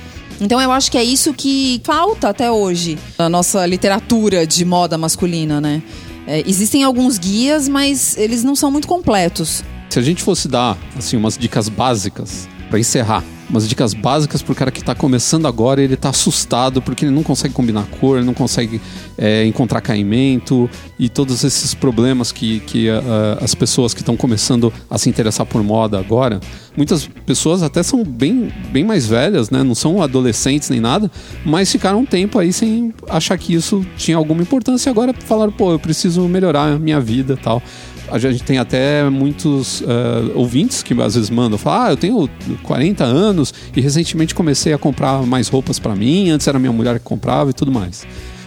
Então eu acho que é isso que falta até hoje na nossa literatura de moda masculina, né? É, existem alguns guias, mas eles não são muito completos. Se a gente fosse dar assim umas dicas básicas para encerrar, umas dicas básicas pro cara que tá começando agora, e ele tá assustado porque ele não consegue combinar cor, ele não consegue é, encontrar caimento e todos esses problemas que, que ah, as pessoas que estão começando a se interessar por moda agora, muitas pessoas até são bem, bem mais velhas, né? Não são adolescentes nem nada, mas ficaram um tempo aí sem achar que isso tinha alguma importância e agora falaram, pô, eu preciso melhorar a minha vida e tal. A gente tem até muitos eh, ouvintes que às vezes mandam, falam, ah, eu tenho 40 anos e recentemente comecei a comprar mais roupas pra mim, antes era minha mulher que comprava e tudo mais.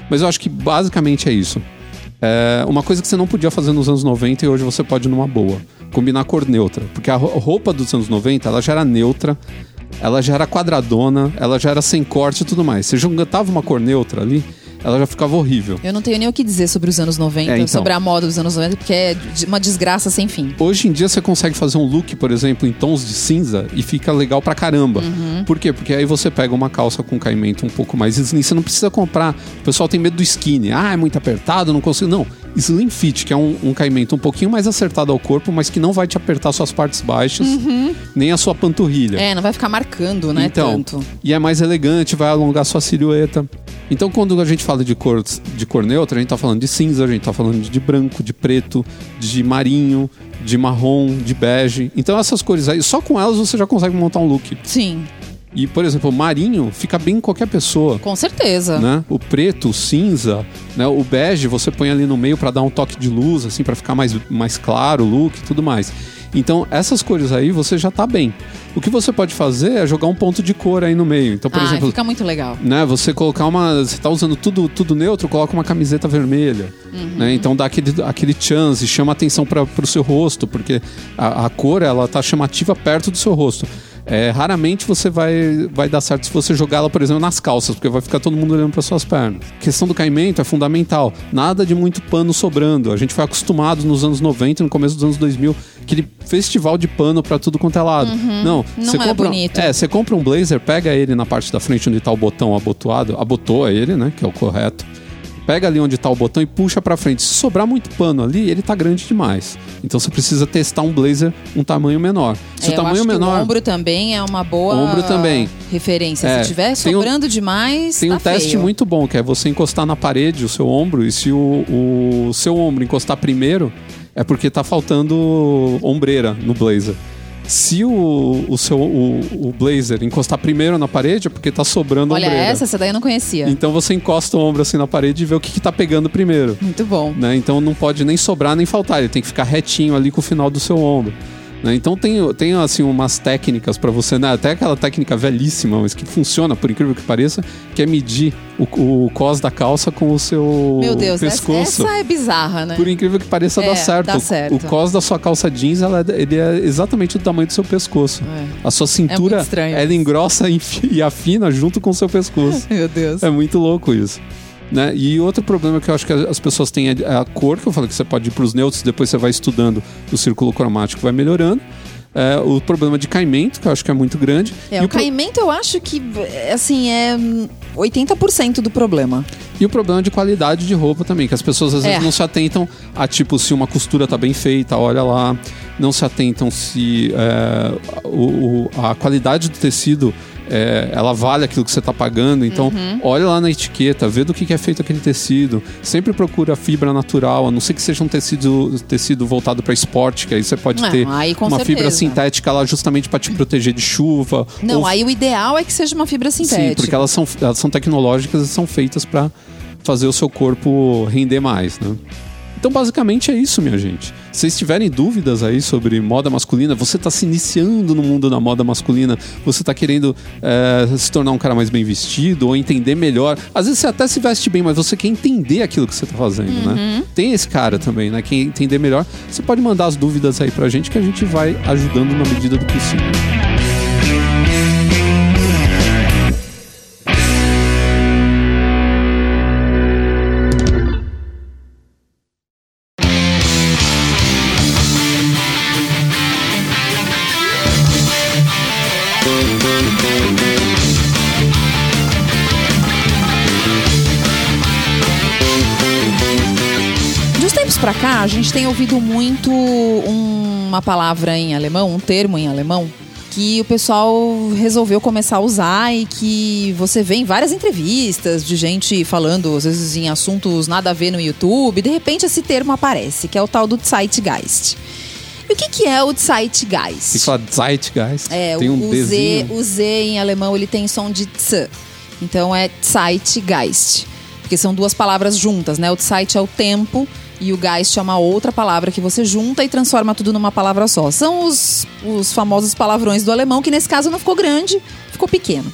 Mas eu acho que basicamente é isso. É uma coisa que você não podia fazer nos anos 90 e hoje você pode numa boa. Combinar cor neutra. Porque a ro- roupa dos anos 90, ela já era neutra, ela já era quadradona, ela já era sem corte e tudo mais. Você juntava uma cor neutra ali, ela já ficava horrível. Eu não tenho nem o que dizer sobre os anos 90, É, então. sobre a moda dos anos 90, porque é uma desgraça sem fim. Hoje em dia você consegue fazer um look, por exemplo, em tons de cinza e fica legal pra caramba. Por quê? Porque aí você pega uma calça com caimento um pouco mais slim, você não precisa comprar. O pessoal tem medo do skinny. Ah, é muito apertado, não consigo. Não. Slim fit, que é um, um caimento um pouquinho mais acertado ao corpo, mas que não vai te apertar suas partes baixas, nem a sua panturrilha. É, não vai ficar marcando, né, então, tanto. e é mais elegante, vai alongar sua silhueta. Então, quando a gente fala de cor, de cor neutra, a gente tá falando de cinza, a gente tá falando de branco, de preto, de marinho, de marrom, de bege. Então, essas cores aí, só com elas você já consegue montar um look. Sim. E, por exemplo, o marinho fica bem em qualquer pessoa. Com certeza. Né? O preto, o cinza, né? o bege você põe ali no meio para dar um toque de luz, assim, para ficar mais, mais claro o look e tudo mais. Então, essas cores aí você já tá bem. O que você pode fazer é jogar um ponto de cor aí no meio. Então, por ah, exemplo, fica muito legal. né, você colocar uma. Você tá usando tudo, tudo neutro, coloca uma camiseta vermelha. Uhum. Né? Então dá aquele, aquele chance, chama atenção para o seu rosto, porque a, a cor ela tá chamativa perto do seu rosto. É, raramente você vai, vai dar certo se você jogar ela, por exemplo, nas calças, porque vai ficar todo mundo olhando para suas pernas. A questão do caimento é fundamental. Nada de muito pano sobrando. A gente foi acostumado nos anos 90 e no começo dos anos 2000, aquele festival de pano para tudo quanto é lado. Não, Uhum. Não você é compra, bonito. É, você compra um blazer, pega ele na parte da frente onde tá o botão abotoado, abotoa ele, né, que é o correto. Pega ali onde tá o botão e puxa pra frente. Se sobrar muito pano ali, ele tá grande demais. Então você precisa testar um blazer um tamanho menor. Se É, o tamanho menor. o ombro também é uma boa Ombro também. referência. É, Se tiver tem um- sobrando demais, Tem um tá teste feio. muito bom, que é você encostar na parede o seu ombro, e se o, o seu ombro encostar primeiro, é porque tá faltando ombreira no blazer. Se o, o seu o, o blazer encostar primeiro na parede, é porque tá sobrando Olha, ombreira. essa, essa daí eu não conhecia. Então você encosta o ombro assim na parede e vê o que, que tá pegando primeiro. Muito bom. né? Então não pode nem sobrar nem faltar, ele tem que ficar retinho ali com o final do seu ombro. Né? Então tem, tem assim umas técnicas pra você, né? até aquela técnica velhíssima, mas que funciona, por incrível que pareça, que é medir o, o cos da calça com o seu Meu Deus, pescoço. essa é bizarra, né? Por incrível que pareça, É, dá certo. dá certo. O cos da sua calça jeans, ela, é- ele é exatamente do tamanho do seu pescoço. É. A sua cintura, estranho ela engrossa [LAUGHS] e e afina junto com o seu pescoço. Meu Deus. É muito louco isso. Né? E outro problema que eu acho que as pessoas têm é a cor, que eu falei que você pode ir para os neutros, depois você vai estudando o círculo cromático, vai melhorando. É, o problema de caimento, que eu acho que é muito grande. É, e, o o pro- caimento eu acho que, assim, é hum, 80% do problema. e o problema de qualidade de roupa também, que as pessoas às É. vezes não se atentam a, tipo, se uma costura tá bem feita, olha lá. Não se atentam se é, o, o- a qualidade do tecido é, ela vale aquilo que você está pagando. Então, Uhum. olha lá na etiqueta, vê do que, que é feito aquele tecido. Sempre procura fibra natural, a não ser que seja um tecido, tecido voltado para esporte, que aí você pode Não, ter aí uma fibra certeza. sintética lá justamente para te proteger de chuva. Não, ou aí o ideal é que seja uma fibra sintética. Sim, porque elas são, elas são tecnológicas e são feitas para fazer o seu corpo render mais, né? Então, basicamente é isso, minha gente. Se vocês tiverem dúvidas aí sobre moda masculina, você está se iniciando no mundo da moda masculina, você está querendo eh, se tornar um cara mais bem vestido ou entender melhor. Às vezes você até se veste bem, mas você quer entender aquilo que você está fazendo, né? Tem esse cara também, né? Quer entender melhor. Você pode mandar as dúvidas aí pra gente que a gente vai ajudando na medida do possível. A gente tem ouvido muito um- uma palavra em alemão, um termo em alemão, que o pessoal resolveu começar a usar e que você vê em várias entrevistas de gente falando, às vezes, em assuntos nada a ver no YouTube, de repente esse termo aparece, que é o tal do Zeitgeist. E o que, que é o Zeitgeist? Que falar Zeitgeist. É, tem um o, Z, o Z em alemão ele tem som de ts. Então é Zeitgeist. Porque são duas palavras juntas, né? O Zeit é o tempo e o Geist é uma outra palavra que você junta e transforma tudo numa palavra só. São os, os famosos palavrões do alemão, que nesse caso não ficou grande, ficou pequeno.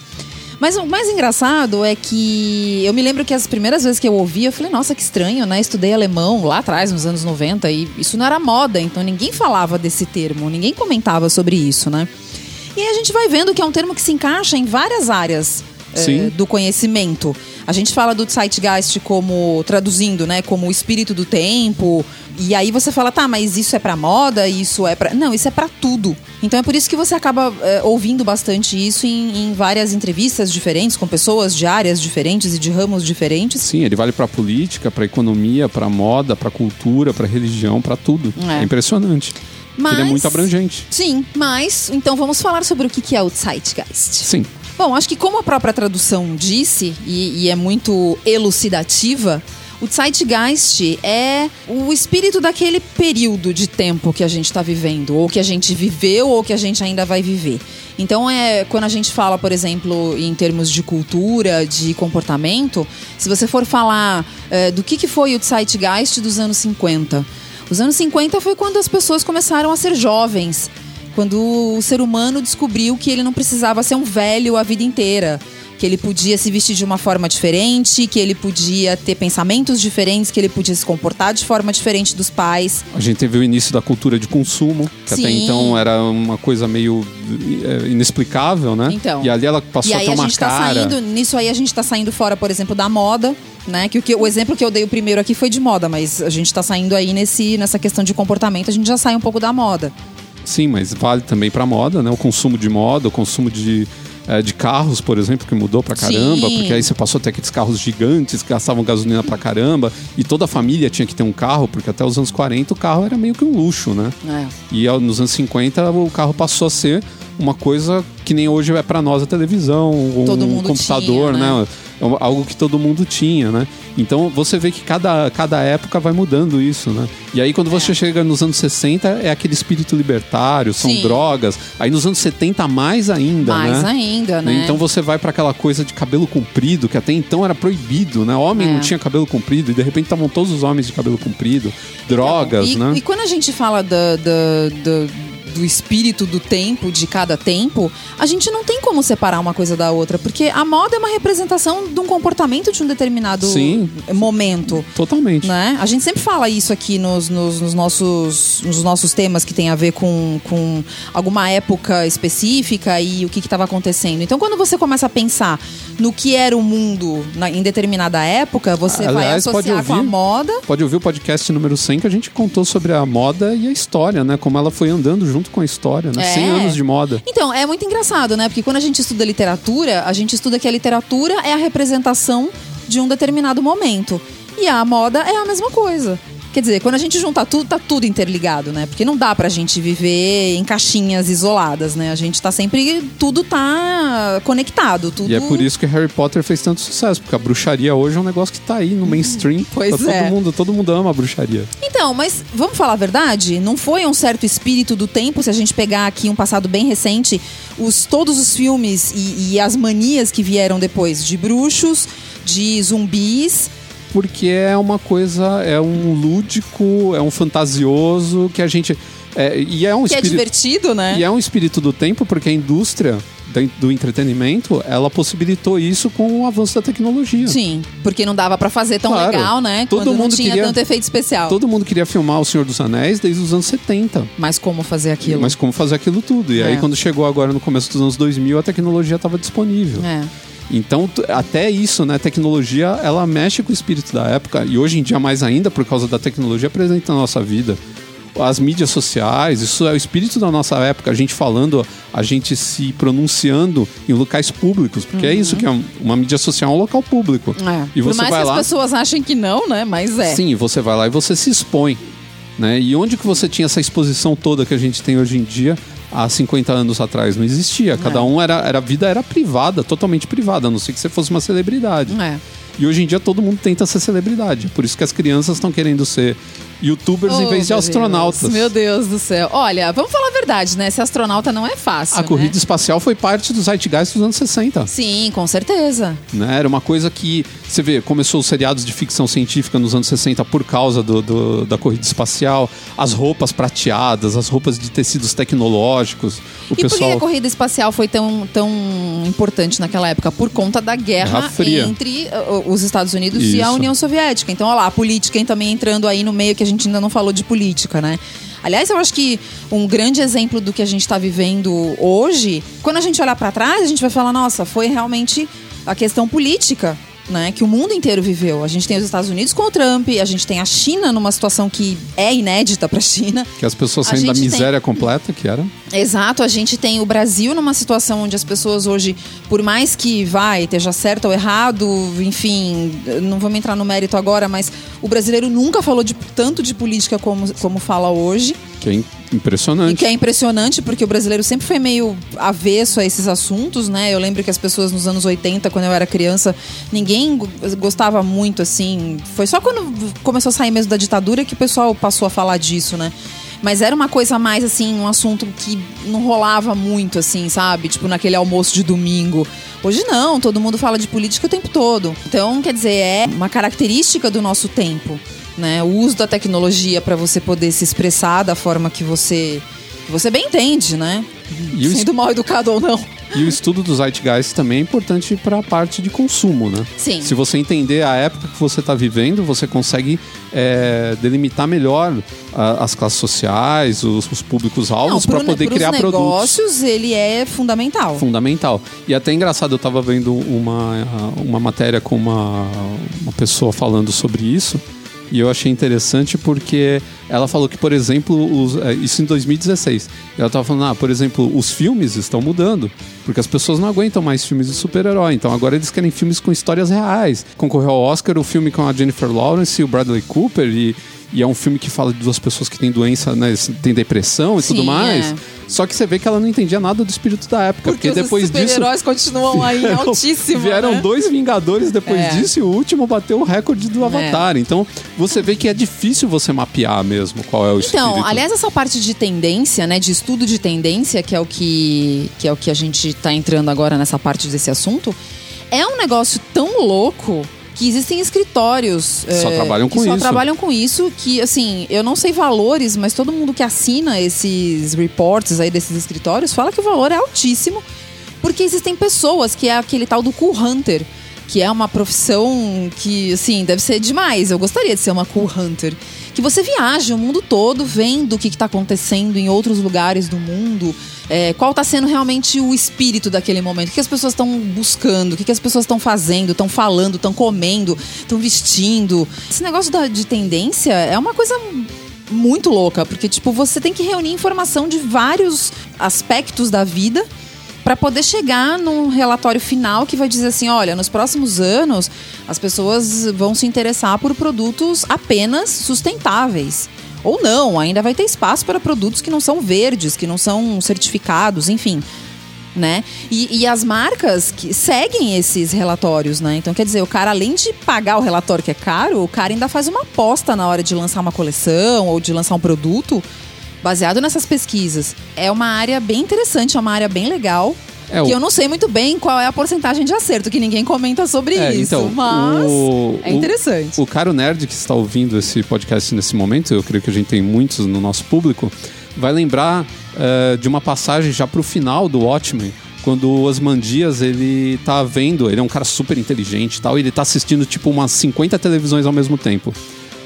Mas o mais engraçado é que eu me lembro que as primeiras vezes que eu ouvi, eu falei, nossa, que estranho, né? Estudei alemão lá atrás, nos anos 90, e isso não era moda, então ninguém falava desse termo, ninguém comentava sobre isso, né? E aí a gente vai vendo que é um termo que se encaixa em várias áreas eh, do conhecimento. A gente fala do Zeitgeist como, traduzindo, né, como o espírito do tempo. E aí você fala, tá, mas isso é pra moda, isso é pra. Não, isso é pra tudo. Então é por isso que você acaba eh, ouvindo bastante isso em, em várias entrevistas diferentes, com pessoas de áreas diferentes e de ramos diferentes. Sim, ele vale pra política, pra economia, pra moda, pra cultura, pra religião, pra tudo. É. É, impressionante. Mas- Ele é muito abrangente. Sim, mas então vamos falar sobre o que é o Zeitgeist. Sim. Bom, acho que como a própria tradução disse, e, e é muito elucidativa, O Zeitgeist é o espírito daquele período de tempo que a gente está vivendo, ou que a gente viveu, ou que a gente ainda vai viver. Então, é quando a gente fala, por exemplo, em termos de cultura, de comportamento, se você for falar é, do que, que foi o Zeitgeist dos anos 50, os anos 50 foi quando as pessoas começaram a ser jovens, quando o ser humano descobriu que ele não precisava ser um velho a vida inteira que ele podia se vestir de uma forma diferente, que ele podia ter pensamentos diferentes, que ele podia se comportar de forma diferente dos pais. A gente teve o início da cultura de consumo, que Sim. até então era uma coisa meio é, inexplicável, né? Então. E ali ela passou a ter a uma gente tá cara. saindo, nisso aí a gente tá saindo fora, por exemplo, da moda, né? Que o, que o exemplo que eu dei o primeiro aqui foi de moda, mas a gente tá saindo aí nesse, nessa questão de comportamento, a gente já sai um pouco da moda. Sim, mas vale também para moda, né? O consumo de moda, o consumo de, eh, de carros, por exemplo, que mudou pra caramba, Sim. porque aí você passou a ter aqueles carros gigantes que gastavam gasolina pra caramba, e toda a família tinha que ter um carro, porque até os anos 40 o carro era meio que um luxo, né? É. E nos anos 50 o carro passou a ser uma coisa que nem hoje é para nós a televisão, um computador, tinha, né? né? É algo que todo mundo tinha, né? Então você vê que cada, cada época vai mudando isso, né? E aí quando você chega nos anos 60 é aquele espírito libertário, são Sim. drogas. Aí nos anos 70 mais ainda, Mais né? ainda, né? Então você vai para aquela coisa de cabelo comprido, que até então era proibido, né? Homem É. não tinha cabelo comprido e de repente estavam todos os homens de cabelo comprido. Drogas, Então, e, né? E quando a gente fala da- da- da- do espírito do tempo, de cada tempo, a gente não tem como separar uma coisa da outra, porque a moda é uma representação de um comportamento de um determinado Sim. momento. Totalmente. Né? A gente sempre fala isso aqui nos, nos, nos nossos, nos nossos temas que tem a ver com, com alguma época específica e o que estava acontecendo. Então, quando você começa a pensar no que era o mundo na- em determinada época, você vai Aliás, pode associar com a ouvir. moda. Pode ouvir o podcast número 100 que a gente contou sobre a moda e a história, né? Como ela foi andando junto com a história, né? É. 100 anos de moda. Então, é muito engraçado, né? Porque quando a gente estuda literatura, a gente estuda que a literatura é a representação de um determinado momento. E a moda é a mesma coisa. Quer dizer, quando a gente junta tudo, tá tudo interligado, né? Porque não dá pra gente viver em caixinhas isoladas, né? A gente tá sempre. Tudo tá conectado. Tudo... E é por isso que Harry Potter fez tanto sucesso, porque a bruxaria hoje é um negócio que tá aí no mainstream. [LAUGHS] Pois tá todo é. mundo, todo mundo ama a bruxaria. Então, mas vamos falar a verdade? Não foi um certo espírito do tempo, se a gente pegar aqui um passado bem recente, os, todos os filmes e, e as manias que vieram depois de bruxos, de zumbis. Porque é uma coisa, é um lúdico, é um fantasioso que a gente. é, e é um Que é espírito. divertido, né? E é um espírito do tempo, porque a indústria do entretenimento, ela possibilitou isso com o avanço da tecnologia. Sim, porque não dava pra fazer tão Claro. legal, né? Todo quando mundo tinha queria- tanto efeito especial. Todo mundo queria filmar O Senhor dos Anéis desde os anos 70. Mas como fazer aquilo? Mas como fazer aquilo tudo? E É. aí, quando chegou agora no começo dos anos 2000, a tecnologia estava disponível. É. Então, até isso, né? A tecnologia, ela mexe com o espírito da época. E hoje em dia, mais ainda, por causa da tecnologia presente na nossa vida. As mídias sociais, isso é o espírito da nossa época. A gente falando, a gente se pronunciando em locais públicos. Porque é isso que é um- uma mídia social, é um local público. É. E Por você mais vai que lá... as pessoas achem que não, né? Mas é. Sim, você vai lá e você se expõe. Né? E onde que você tinha essa exposição toda que a gente tem hoje em dia, há 50 anos atrás? Não existia. Cada É. um era, era. A vida era privada, totalmente privada, a não ser que você fosse uma celebridade. É. E hoje em dia todo mundo tenta ser celebridade. Por isso que as crianças estão querendo ser youtubers em Oh, vez de meu astronautas. Deus. Meu Deus do céu. Olha, vamos falar a verdade, né? Ser astronauta não é fácil. A né? corrida espacial foi parte do Zeitgeist dos anos 60. Sim, com certeza. né? Era uma coisa que, você vê, começou os seriados de ficção científica nos anos 60 por causa do, do- da corrida espacial, as roupas prateadas, as roupas de tecidos tecnológicos. O e por que pessoal. a corrida espacial foi tão, tão importante naquela época? Por conta da guerra Guerra entre uh, os Estados Unidos e a Isso. União Soviética. Então, olha lá, a política também entrando aí no meio que a gente ainda não falou de política, né? Aliás, eu acho que um grande exemplo do que a gente está vivendo hoje, quando a gente olhar para trás, a gente vai falar, nossa, foi realmente a questão política. Né, que o mundo inteiro viveu. A gente tem os Estados Unidos com o Trump, a gente tem a China numa situação que é inédita para a China. Que as pessoas saem da gente tem- miséria completa, que era. Exato, a gente tem o Brasil numa situação onde as pessoas hoje, por mais que vai, esteja certo ou errado, enfim, não vamos entrar no mérito agora, mas o brasileiro nunca falou de, tanto de política como, como fala hoje. Que Que é im- E impressionante. que é impressionante porque o brasileiro sempre foi meio avesso a esses assuntos, né? Eu lembro que as pessoas nos anos 80, quando eu era criança, ninguém go- gostava muito, assim. Foi só quando começou a sair mesmo da ditadura que o pessoal passou a falar disso, né? Mas era uma coisa mais, assim, um assunto que não rolava muito, assim, sabe? Tipo, naquele almoço de domingo. Hoje não, todo mundo fala de política o tempo todo. Então, quer dizer, é uma característica do nosso tempo, né? O uso da tecnologia para você poder se expressar da forma que você que você bem entende, né? E Sendo mal educado ou não. E o estudo dos Zeitgeist também é importante para a parte de consumo, né? Sim. Se você entender a época que você está vivendo, você consegue é, delimitar melhor a- as classes sociais, os, os públicos-alvos, para poder pros criar produtos. negócios, ele é fundamental. Fundamental. E até engraçado, eu estava vendo uma, uma matéria com uma, uma pessoa falando sobre isso. E eu achei interessante porque ela falou que, por exemplo, os- é, isso em 2016. Ela estava falando, ah, por exemplo, os filmes estão mudando. Porque as pessoas não aguentam mais filmes de super-herói. Então agora eles querem filmes com histórias reais. Concorreu ao Oscar o filme com a Jennifer Lawrence e o Bradley Cooper. E, e é um filme que fala de duas pessoas que têm doença, né? Tem depressão e Sim, tudo mais. é. Só que você vê que ela não entendia nada do espírito da época. Porque, os depois disso. super-heróis continuam [LAUGHS] aí altíssimo. Vieram né? dois Vingadores depois É. disso e o último bateu o recorde do Avatar. Então você vê que é difícil você mapear mesmo qual é o espírito. Então, aliás, essa parte de tendência, né, de estudo de tendência, que é o que, que é o que a gente está entrando agora nessa parte desse assunto, é um negócio tão louco que existem escritórios Que só é, trabalham com só isso. trabalham com isso, que assim, eu não sei valores, mas todo mundo que assina esses reports aí desses escritórios fala que o valor é altíssimo, porque existem pessoas que é aquele tal do cool hunter, que é uma profissão que, assim, deve ser demais. Eu gostaria de ser uma cool hunter. Que você viaja o mundo todo vendo o que está acontecendo em outros lugares do mundo, é, qual está sendo realmente o espírito daquele momento, o que as pessoas estão buscando, o que as pessoas estão fazendo, estão falando, estão comendo, estão vestindo. Esse negócio da- de tendência é uma coisa muito louca, porque tipo, você tem que reunir informação de vários aspectos da vida para poder chegar num relatório final que vai dizer assim, olha, nos próximos anos as pessoas vão se interessar por produtos apenas sustentáveis. Ou não, ainda vai ter espaço para produtos que não são verdes, que não são certificados, enfim. Né? E, e as marcas que seguem esses relatórios, né? Então, quer dizer, o cara, além de pagar o relatório que é caro, o cara ainda faz uma aposta na hora de lançar uma coleção ou de lançar um produto baseado nessas pesquisas. É uma área bem interessante, é uma área bem legal. É, que o- eu não sei muito bem qual é a porcentagem de acerto, que ninguém comenta sobre É, isso. então, mas o- é o- interessante. O caro nerd que está ouvindo esse podcast nesse momento, eu creio que a gente tem muitos no nosso público, vai lembrar eh, de uma passagem já pro final do Watchmen, quando o Osmandias, ele tá vendo, ele é um cara super inteligente e tal, e ele tá assistindo tipo umas 50 televisões ao mesmo tempo.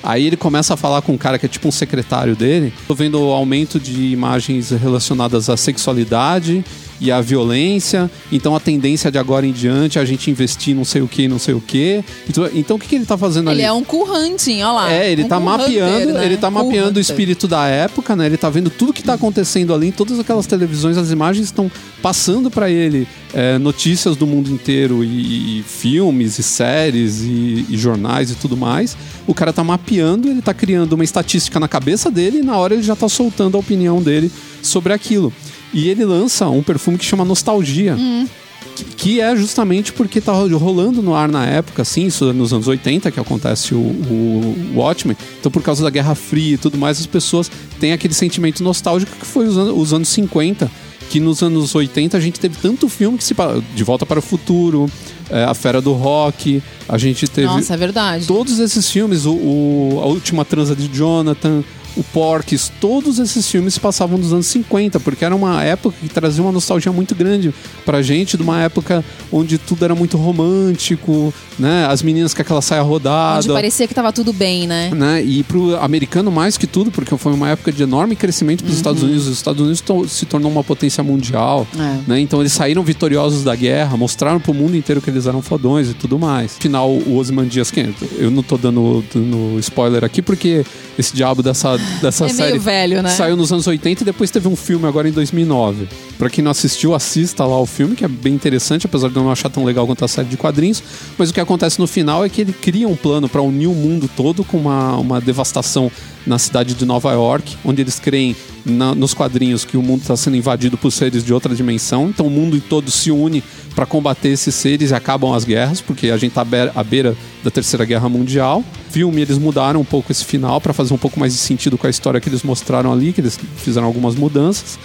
Aí ele começa a falar com um cara que é tipo um secretário dele. Tô vendo o aumento de imagens relacionadas à sexualidade e à violência. Então a tendência de agora em diante é a gente investir não sei o que, não sei o que. Então, então o que, que ele tá fazendo ali? Ele é um cool hunting, olha lá. É, ele um tá cool mapeando, hunter, né? ele tá Cool mapeando o espírito da época, né? Ele tá vendo tudo que tá acontecendo ali, em todas aquelas televisões, as imagens estão passando para ele é, notícias do mundo inteiro e, e filmes e séries e, e jornais e tudo mais. O cara tá mapeando, ele tá criando uma estatística na cabeça dele e na hora ele já tá soltando a opinião dele sobre aquilo. E ele lança um perfume que chama Nostalgia. Que- Que é justamente porque tá rolando no ar na época, assim, isso é nos anos 80 que acontece o, o Watchmen. Então, por causa da Guerra Fria e tudo mais, as pessoas têm aquele sentimento nostálgico que foi os anos, os anos 50. Que nos anos 80 a gente teve tanto filme que se. De Volta para o Futuro, é, A Fera do Rock, a gente teve. Nossa, é verdade. Todos esses filmes, o, o- A Última Transa de Jonathan, o Porques, todos esses filmes passavam nos anos 50, porque era uma época que trazia uma nostalgia muito grande pra gente, de uma época onde tudo era muito romântico, né? As meninas com aquela saia rodada. Onde parecia que tava tudo bem, né? Né? E pro americano mais que tudo, porque foi uma época de enorme crescimento para os Estados Unidos. Os Estados Unidos to- se tornou uma potência mundial. É. Né? Então eles saíram vitoriosos da guerra, mostraram pro mundo inteiro que eles eram fodões e tudo mais. Afinal, o Osman Dias, quem? Eu não tô dando, dando spoiler aqui porque esse diabo dessa, dessa É meio série velho, né? saiu nos anos 80 e depois teve um filme agora em 2009. Pra quem não assistiu, assista lá o filme, que é bem interessante, apesar de eu não achar tão legal quanto a série de quadrinhos. Mas o que acontece no final é que ele cria um plano pra unir o mundo todo com uma, uma devastação na cidade de Nova York, onde eles creem na- nos quadrinhos que o mundo está sendo invadido por seres de outra dimensão. Então o mundo todo se une para combater esses seres e acabam as guerras, porque a gente está à beira da Terceira Guerra Mundial. Filme, eles mudaram um pouco esse final para fazer um pouco mais de sentido com a história que eles mostraram ali, que eles fizeram algumas mudanças.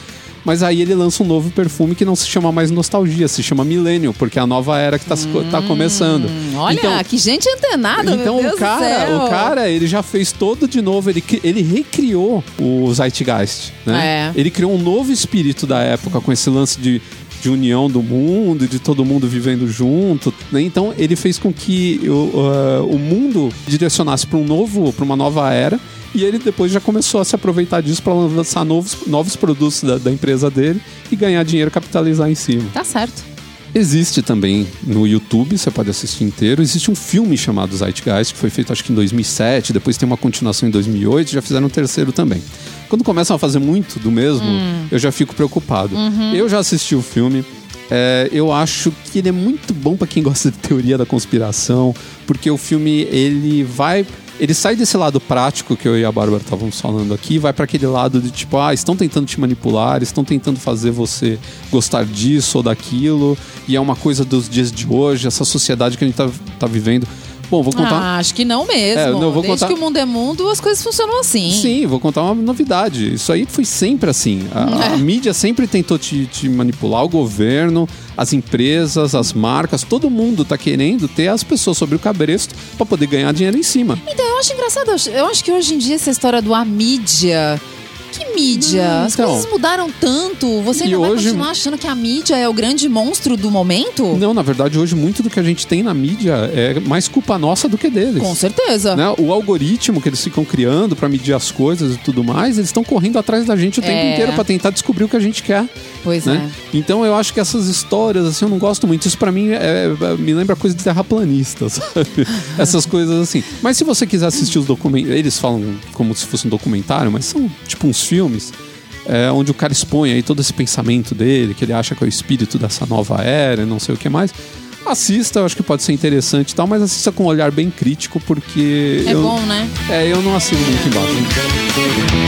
Mas aí ele lança um novo perfume que não se chama mais Nostalgia, se chama Milênio, porque é a nova era que está tá começando. Hum, Olha, Então- que gente antenada, então o cara, o cara, ele já fez todo de novo, ele, ele recriou o Zeitgeist, né? É. Ele criou um novo espírito da época com esse lance de, de união do mundo, de todo mundo vivendo junto, né? Então ele fez com que o, ah, o mundo direcionasse para um novo, para uma nova era. E ele depois já começou a se aproveitar disso para lançar novos, novos produtos da, da empresa dele e ganhar dinheiro, capitalizar em cima. Tá certo. Existe também no YouTube, você pode assistir inteiro. Existe um filme chamado Zeitgeist, que foi feito acho que em 2007, depois tem uma continuação em 2008, já fizeram um terceiro também. Quando começam a fazer muito do mesmo, eu já fico preocupado. Eu já assisti o filme. é, eu acho que ele é muito bom para quem gosta de teoria da conspiração, porque o filme ele vai ele sai desse lado prático que eu e a Bárbara estávamos falando aqui, vai para aquele lado de tipo, ah, estão tentando te manipular, estão tentando fazer você gostar disso ou daquilo, e é uma coisa dos dias de hoje, essa sociedade que a gente tá, tá vivendo. Bom, vou contar. Ah, acho que não mesmo. É, não, vou Desde contar- que o mundo é mundo, as coisas funcionam assim. Sim, vou contar uma novidade. Isso aí foi sempre assim. A, a [LAUGHS] mídia sempre tentou te, te manipular, o governo, as empresas, as marcas, todo mundo tá querendo ter as pessoas sobre o cabresto para poder ganhar dinheiro em cima. Então, eu acho engraçado. Eu acho que hoje em dia essa história do a mídia. Que mídia? As então. coisas mudaram tanto. Você ainda vai hoje- continuar achando que a mídia é o grande monstro do momento? Não, na verdade, hoje muito do que a gente tem na mídia é mais culpa nossa do que deles. Com certeza. Né? O algoritmo que eles ficam criando para medir as coisas e tudo mais, eles estão correndo atrás da gente o tempo É. inteiro para tentar descobrir o que a gente quer. Pois né? Então eu acho que essas histórias, assim, eu não gosto muito. Isso pra mim é- é- me lembra coisa de terraplanista, [LAUGHS] sabe? Essas coisas assim. Mas se você quiser assistir os documentos, eles falam como se fosse um documentário, mas são tipo uns filmes. é, onde o cara expõe aí todo esse pensamento dele, que ele acha que é o espírito dessa nova era, e não sei o que mais. Assista, eu acho que pode ser interessante e tal, mas assista com um olhar bem crítico, porque. É eu, bom, né? É, eu não assino muito embaixo.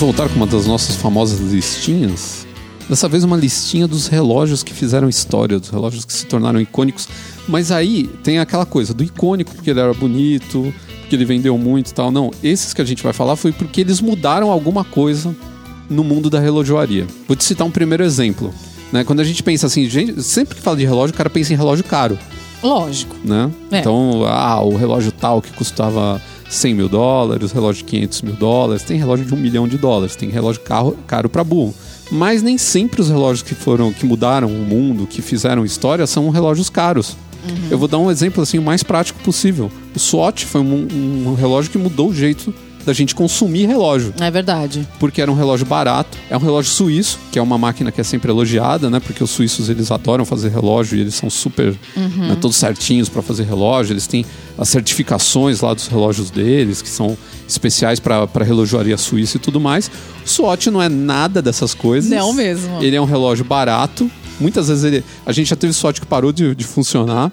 Voltar com uma das nossas famosas listinhas. Dessa vez uma listinha dos relógios que fizeram história, dos relógios que se tornaram icônicos. Mas aí tem aquela coisa do icônico porque ele era bonito, porque ele vendeu muito e tal. Não, esses que a gente vai falar foi porque eles mudaram alguma coisa no mundo da relojoaria. Vou te citar um primeiro exemplo. Né? Quando a gente pensa assim, gente, sempre que fala de relógio, o cara pensa em relógio caro Lógico. né? É. Então, ah, o relógio tal que custava 100 mil dólares, relógio de 500 mil dólares, tem relógio de um milhão de dólares, tem relógio carro, caro para burro. Mas nem sempre os relógios que foram, que mudaram o mundo, que fizeram história, são relógios caros. Eu vou dar um exemplo assim o mais prático possível. O Swatch foi um, um relógio que mudou o jeito da gente consumir relógio É verdade. porque era um relógio barato. É um relógio suíço, que é uma máquina que é sempre elogiada, né? Porque os suíços eles adoram fazer relógio e eles são super, né, todos certinhos para fazer relógio. Eles têm as certificações lá dos relógios deles, que são especiais para relojoaria suíça e tudo mais. O Swatch não é nada dessas coisas. Não mesmo. Ele é um relógio barato. Muitas vezes ele, a gente já teve Swatch que parou de, de funcionar.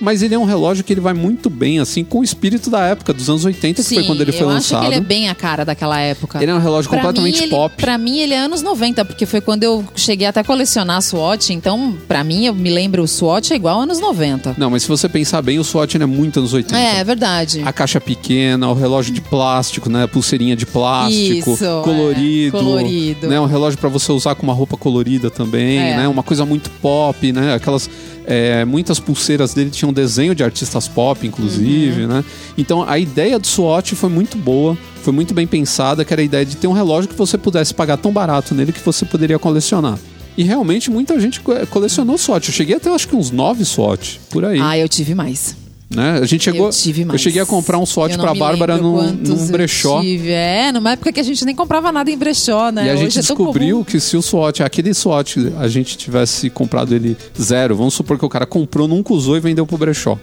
Mas ele é um relógio que ele vai muito bem, assim, com o espírito da época, dos anos 80, que foi quando ele foi eu lançado. acho que ele é bem a cara daquela época. Ele é um relógio Pra completamente ele- pop. Pra mim, ele é anos 90, porque foi quando eu cheguei até a colecionar a Swatch. Então, pra mim, eu me lembro, o Swatch é igual anos 90. Não, mas se você pensar bem, o Swatch é muito anos 80. É, é verdade. A caixa pequena, o relógio de plástico, né? A pulseirinha de plástico, Isso, é. colorido. Colorido. Né? Um relógio pra você usar com uma roupa colorida também, É. né? Uma coisa muito pop, né? Aquelas. É, muitas pulseiras dele tinham desenho de artistas pop, inclusive, Uhum. né? Então a ideia do Swatch foi muito boa, foi muito bem pensada, que era a ideia de ter um relógio que você pudesse pagar tão barato nele que você poderia colecionar. E realmente muita gente co- colecionou Swatch. Eu cheguei até acho que uns nove Swatch, por aí. Ah, eu tive mais. Né? A gente chegou. Eu tive mais. cheguei a comprar um SWAT Eu não pra Bárbara num, num eu brechó. tive. É, numa época que a gente nem comprava nada em brechó, né? E a Hoje gente é descobriu que se o SWAT, aquele SWAT, a gente tivesse comprado ele zero, vamos supor que o cara comprou, nunca usou e vendeu pro brechó.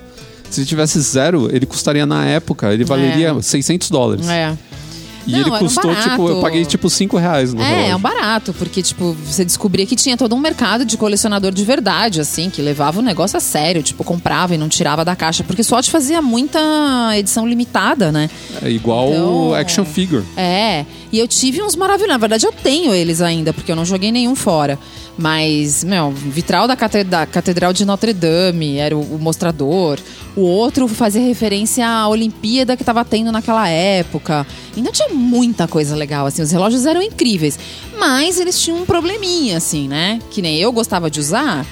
Se ele tivesse zero, ele custaria na época, ele valeria 600 dólares. É. E Não, ele era um custou, tipo, eu paguei tipo 5 reais no É, relógio. é um barato, porque, tipo, você descobria que tinha todo um mercado de colecionador de verdade, assim, que levava o negócio a sério, tipo, comprava e não tirava da caixa, porque SWAT fazia muita edição limitada, né? É igual Então- o action figure. É, e eu tive uns maravilhosos. Na verdade, eu tenho eles ainda, porque eu não joguei nenhum fora. Mas, meu, vitral da, cate- da Catedral de Notre Dame era o, mostrador. O outro fazia referência à Olimpíada que tava tendo naquela época. Ainda tinha muita coisa legal, assim. Os relógios eram incríveis. Mas eles tinham um probleminha, assim, né? Que nem eu gostava de usar.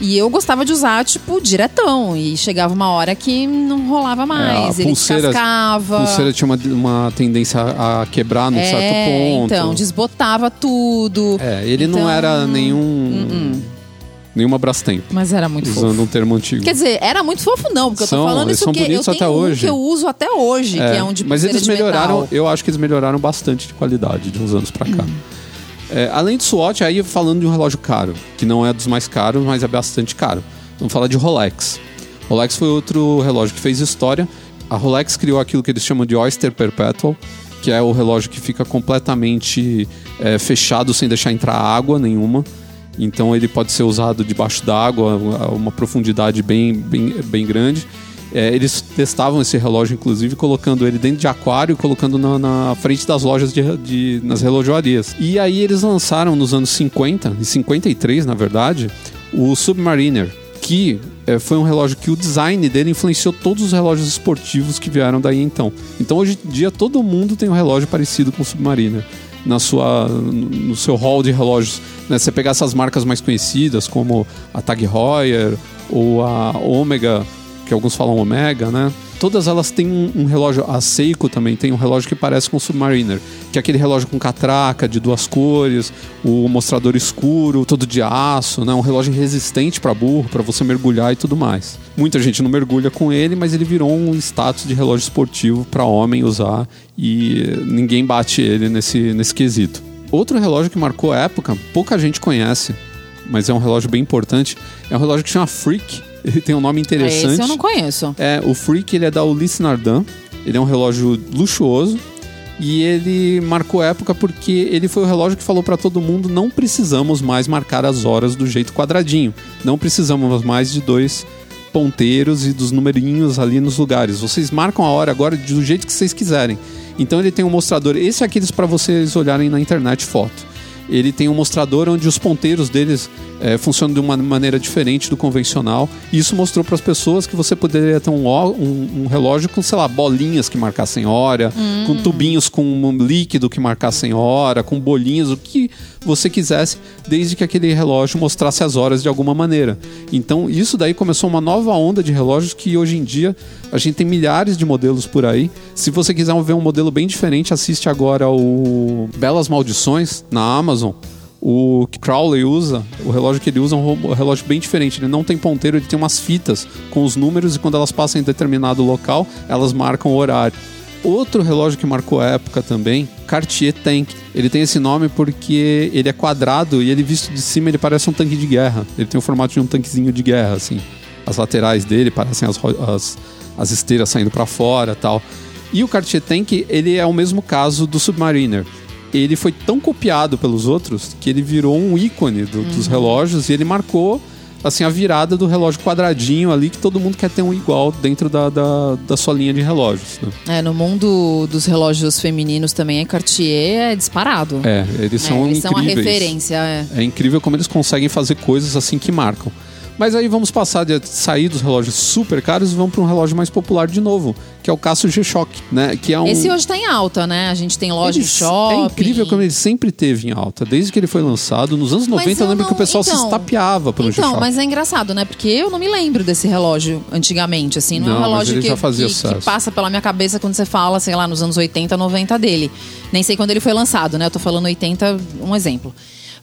E eu gostava de usar, tipo, diretão. E chegava uma hora que não rolava mais. É, a ele pulseira- descascava. pulseira tinha uma, uma tendência a quebrar num certo ponto. Então, desbotava tudo. É, ele não Então, era nenhum. Nenhuma Brastemp, Mas era muito usando fofo. um termo antigo. Quer dizer, era muito fofo não, porque eu São, tô falando isso que eu tenho um que eu uso até hoje, que é um de mas eles melhoraram, eu acho que eles melhoraram bastante de qualidade de uns anos pra cá. Hum. É, além do SWAT, aí falando de um relógio caro, que não é dos mais caros, mas é bastante caro. Vamos falar de Rolex. Rolex foi outro relógio que fez história. A Rolex criou aquilo que eles chamam de Oyster Perpetual, que é o relógio que fica completamente é, fechado sem deixar entrar água nenhuma. Então ele pode ser usado debaixo d'água uma profundidade bem, bem, bem grande. É, eles testavam esse relógio, inclusive, colocando ele dentro de aquário e colocando na, na frente das lojas de, de- nas relojoarias. E aí eles lançaram nos anos 50, e 53 na verdade, o Submariner, que é, foi um relógio que o design dele influenciou todos os relógios esportivos que vieram daí então. Então hoje em dia todo mundo tem um relógio parecido com o Submariner na sua, no seu hall de relógios. Né? Você pegar essas marcas mais conhecidas, como a Tag Heuer ou a Omega, que alguns falam Omega, né? Todas elas têm um, um relógio. A Seiko também tem um relógio que parece com o Submariner, que é aquele relógio com catraca de duas cores, o mostrador escuro, todo de aço, né? Um relógio resistente para burro, para você mergulhar e tudo mais. Muita gente não mergulha com ele, mas ele virou um status de relógio esportivo para homem usar e ninguém bate ele nesse, nesse quesito. Outro relógio que marcou a época, pouca gente conhece, mas é um relógio bem importante, é um relógio que chama Freak. Ele [LAUGHS] tem um nome interessante. Esse eu não conheço. É, o Freak ele é da Ulysse Nardin. Ele é um relógio luxuoso. E ele marcou época porque ele foi o relógio que falou para todo mundo: não precisamos mais marcar as horas do jeito quadradinho. Não precisamos mais de dois ponteiros e dos numerinhos ali nos lugares. Vocês marcam a hora agora do jeito que vocês quiserem. Então ele tem um mostrador. Esse é aqueles para vocês olharem na internet foto ele tem um mostrador onde os ponteiros deles eh, funcionam de uma maneira diferente do convencional. E isso mostrou para as pessoas que você poderia ter um, um- um relógio com, sei lá, bolinhas que marcassem hora, com tubinhos com um líquido que marcassem hora, com bolinhas, o que você quisesse, desde que aquele relógio mostrasse as horas de alguma maneira. Então, isso daí começou uma nova onda de relógios que hoje em dia a gente tem milhares de modelos por aí. Se você quiser ver um modelo bem diferente, assiste agora o Belas Maldições na Amazon. O que Crowley usa, o relógio que ele usa é um relógio bem diferente. Ele não tem ponteiro, ele tem umas fitas com os números e quando elas passam em determinado local, elas marcam o horário. Outro relógio que marcou a época também, Cartier Tank. Ele tem esse nome porque ele é quadrado e ele visto de cima ele parece um tanque de guerra. Ele tem o formato de um tanquezinho de guerra, assim. As laterais dele parecem as, as, as esteiras saindo para fora tal. E o Cartier Tank, ele é o mesmo caso do Submariner. Ele foi tão copiado pelos outros que ele virou um ícone do- dos relógios e ele marcou assim a virada do relógio quadradinho ali que todo mundo quer ter um igual dentro da, da, da sua linha de relógios. né? É, no mundo dos relógios femininos também, a Cartier é disparado. É, eles É, são eles são a incríveis. referência. É. É incrível como eles conseguem fazer coisas assim que marcam. Mas aí vamos passar de sair dos relógios super caros e vamos para um relógio mais popular de novo, que é o Casio G-Shock, né? Que é um Esse hoje tá em alta, né? A gente tem loja Ele de shopping. É incrível como ele sempre teve em alta, desde que ele foi lançado. Nos anos 90 eu eu lembro que o não- pessoal se então- estapeava pelo Então, G-Shock. mas é engraçado, né? Porque eu não me lembro desse relógio antigamente, assim. Não, é Não, um mas relógio que, que- que passa pela minha cabeça quando você fala, sei lá, nos anos 80, 90 dele. Nem sei quando ele foi lançado, né? Eu tô falando 80, um exemplo.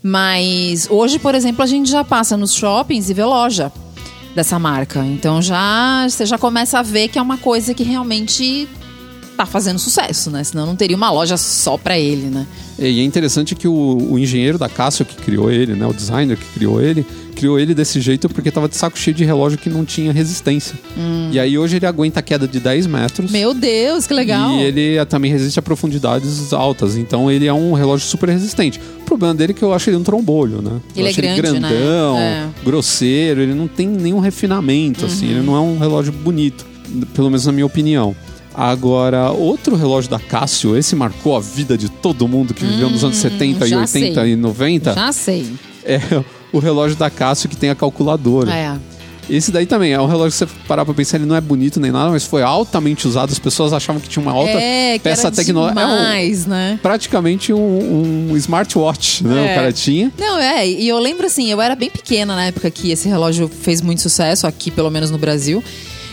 Mas hoje, por exemplo, a gente já passa nos shoppings e vê loja. dessa marca. Então já você já começa a ver que é uma coisa que realmente tá fazendo sucesso, né? Senão não teria uma loja só pra ele, né? E é interessante que o, o engenheiro da Casio que criou ele, né, o designer que criou ele, criou ele desse jeito porque tava de saco cheio de relógio que não tinha resistência. E aí hoje ele aguenta a queda de 10 metros. Hum. Meu Deus, que legal. E ele eh, também resiste a profundidades altas. Então ele é um relógio super resistente. O problema dele é que eu acho ele um trombolho, né? Ele eu é acho grande, ele né? grandão, É. grosseiro, ele não tem nenhum refinamento, assim. Ele não é um relógio bonito, pelo menos na minha opinião. Agora, outro relógio da Casio, esse marcou a vida de todo mundo que viveu nos anos 70 e já 80 sei. e 90. Já sei. É o relógio da Casio que tem a calculadora. É. Esse daí também é um relógio que você parar pra pensar, ele não é bonito nem nada, mas foi altamente usado. As pessoas achavam que tinha uma alta é, peça tecnológica. É um- né? praticamente um, um smartwatch, né? É. O cara tinha. Não, é, e eu lembro assim, eu era bem pequena na época que esse relógio fez muito sucesso, aqui pelo menos no Brasil.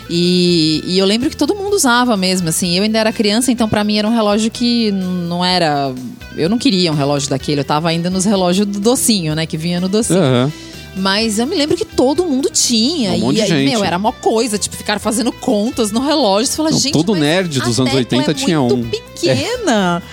E, e eu lembro que todo mundo usava mesmo, assim. Eu ainda era criança, então pra mim era um relógio que não era. Eu não queria um relógio daquele, eu tava ainda nos relógios do docinho, né? Que vinha no docinho. Aham. Mas eu me lembro que todo mundo tinha. Um monte e de aí, gente. meu, era uma coisa, tipo, ficar fazendo contas no relógio. Você fala, Não, gente, todo nerd dos anos tecla 80 é tinha muito um. pequena.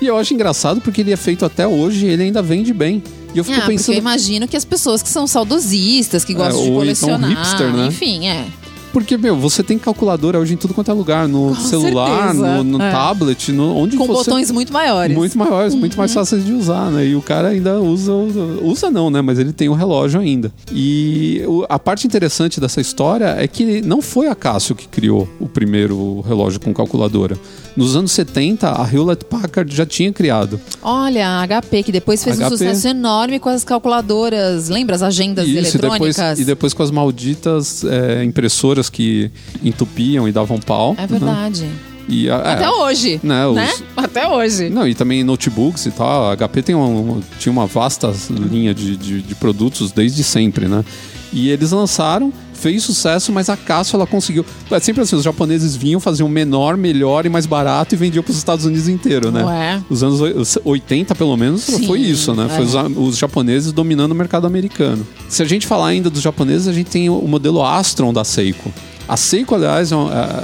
E eu acho engraçado porque ele é feito até hoje e ele ainda vende bem. E eu fico Ah, porque eu pensando. imagino que as pessoas que são saudosistas, que É, gostam de ou então colecionar, hipster, né? enfim, é. Porque, meu, você tem calculadora hoje em tudo quanto é lugar. No Com celular, certeza. no, no É. tablet, no, onde Com você. botões muito maiores. Muito maiores, muito Uhum. mais fáceis de usar, né? E o cara ainda usa. Usa não, né? Mas ele tem o relógio ainda. E a parte interessante dessa história é que não foi a Casio que criou o primeiro relógio com calculadora. Nos anos 70, a Hewlett Packard já tinha criado. Olha, a HP, que depois fez um HP. sucesso enorme com as calculadoras. Lembra as agendas Isso, e eletrônicas? depois, e depois com as malditas é, impressoras que entupiam e davam pau. É verdade. Né? E a- é, Até hoje. né, os- Né? Até hoje. Não, e também notebooks e tal. A HP tem um- tinha uma vasta linha de, de, de produtos desde sempre, né? E eles lançaram, fez sucesso, mas a Casio ela conseguiu. É sempre assim, os japoneses vinham, faziam menor, melhor e mais barato e vendiam para os Estados Unidos inteiro, né? Ué. Os anos oi- os 80, pelo menos, Sim, foi isso, né? é. Foi os, os japoneses dominando o mercado americano. Se a gente falar ainda dos japoneses, a gente tem o modelo Astron da Seiko. A Seiko, aliás, é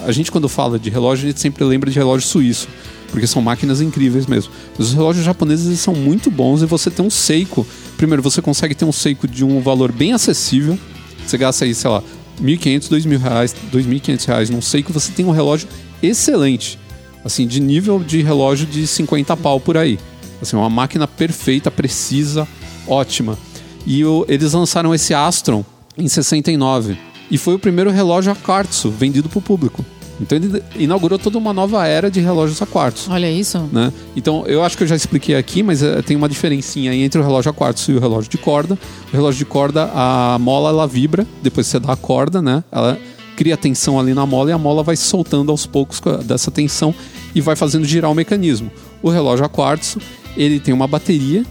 a, gente quando fala de relógio, a gente sempre lembra de relógio suíço. Porque são máquinas incríveis mesmo. Mas os relógios japoneses são muito bons e você tem um Seiko. Primeiro, você consegue ter um Seiko de um valor bem acessível. Você gasta aí, sei lá, 1.500, 2.000 reais, 2.500 reais num Seiko, você tem um relógio excelente. Assim, de nível de relógio de 50 pau por aí. Assim, uma máquina perfeita, precisa, ótima. E o- eles lançaram esse Astron em 69. E foi o primeiro relógio a quartzo vendido para o público. Então ele inaugurou toda uma nova era de relógios a quartzo. Olha isso. Né? Então, eu acho que eu já expliquei aqui, mas eh, tem uma diferencinha aí entre o relógio a quartzo e o relógio de corda. O relógio de corda, a mola ela vibra, depois você dá a corda, né? Ela cria tensão ali na mola e a mola vai soltando aos poucos co- dessa tensão e vai fazendo girar o mecanismo. O relógio a quartzo, ele tem uma bateria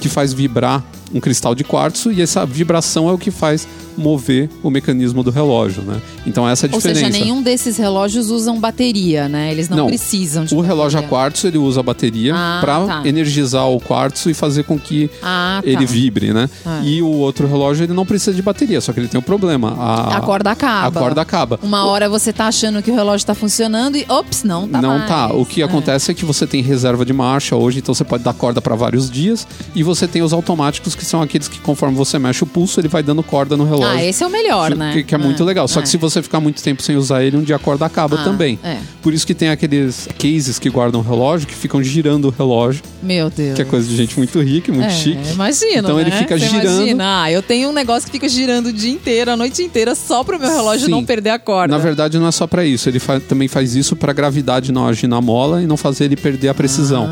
que faz vibrar um cristal de quartzo e essa vibração é o que faz mover o mecanismo do relógio, né? Então essa é a Ou diferença. seja, nenhum desses relógios usam bateria, né? Eles não, Não. precisam de O relógio a bateria. quartzo ele usa a bateria Ah, para tá. energizar o quartzo e fazer com que Ah, tá. ele vibre, né? Ah. E o outro relógio ele não precisa de bateria, só que ele tem um problema. A, A corda acaba. A corda acaba. Uma hora você tá achando que o relógio tá funcionando e, ops, não tá não mais. tá. O que É. acontece é que você tem reserva de marcha hoje, então você pode dar corda para vários dias. E você tem os automáticos, que são aqueles que conforme você mexe o pulso, ele vai dando corda no relógio. Ah, esse é o melhor, que, né? que- que é muito legal. Só que se você ficar muito tempo sem usar ele, um dia a corda acaba Ah, também. é. Por isso que tem aqueles cases que guardam o relógio, que ficam girando o relógio, Meu Deus. que é coisa de gente muito rica muito É, chique. Imagina. Então ele né? fica Você girando. Imagina, ah, eu tenho um negócio que fica girando o dia inteiro, a noite inteira, só pro meu relógio Sim. não perder a corda. Na verdade, não é só pra isso. Ele fa- também faz isso pra gravidade não agir na mola e não fazer ele perder a precisão.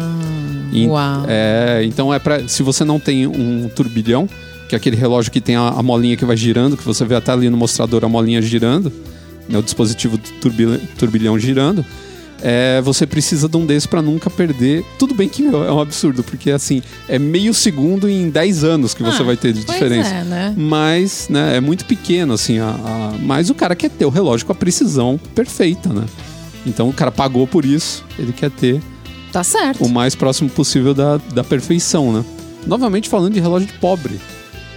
E- uau. É, então é para se você não tem um turbilhão, que é aquele relógio que tem a, a molinha que vai girando, que você vê até ali no mostrador a molinha girando, né, o dispositivo do turbil- turbilhão girando. é, você precisa de um desses pra nunca perder. Tudo bem que meu, é um absurdo, porque assim, é meio segundo em 10 anos que você Ah, vai ter de diferença. é, né? Mas, né, é muito pequeno, assim. A, a- Mas o cara quer ter o relógio com a precisão perfeita, né? Então o cara pagou por isso, ele quer ter Tá certo. o mais próximo possível da, da perfeição, né? Novamente falando de relógio de pobre.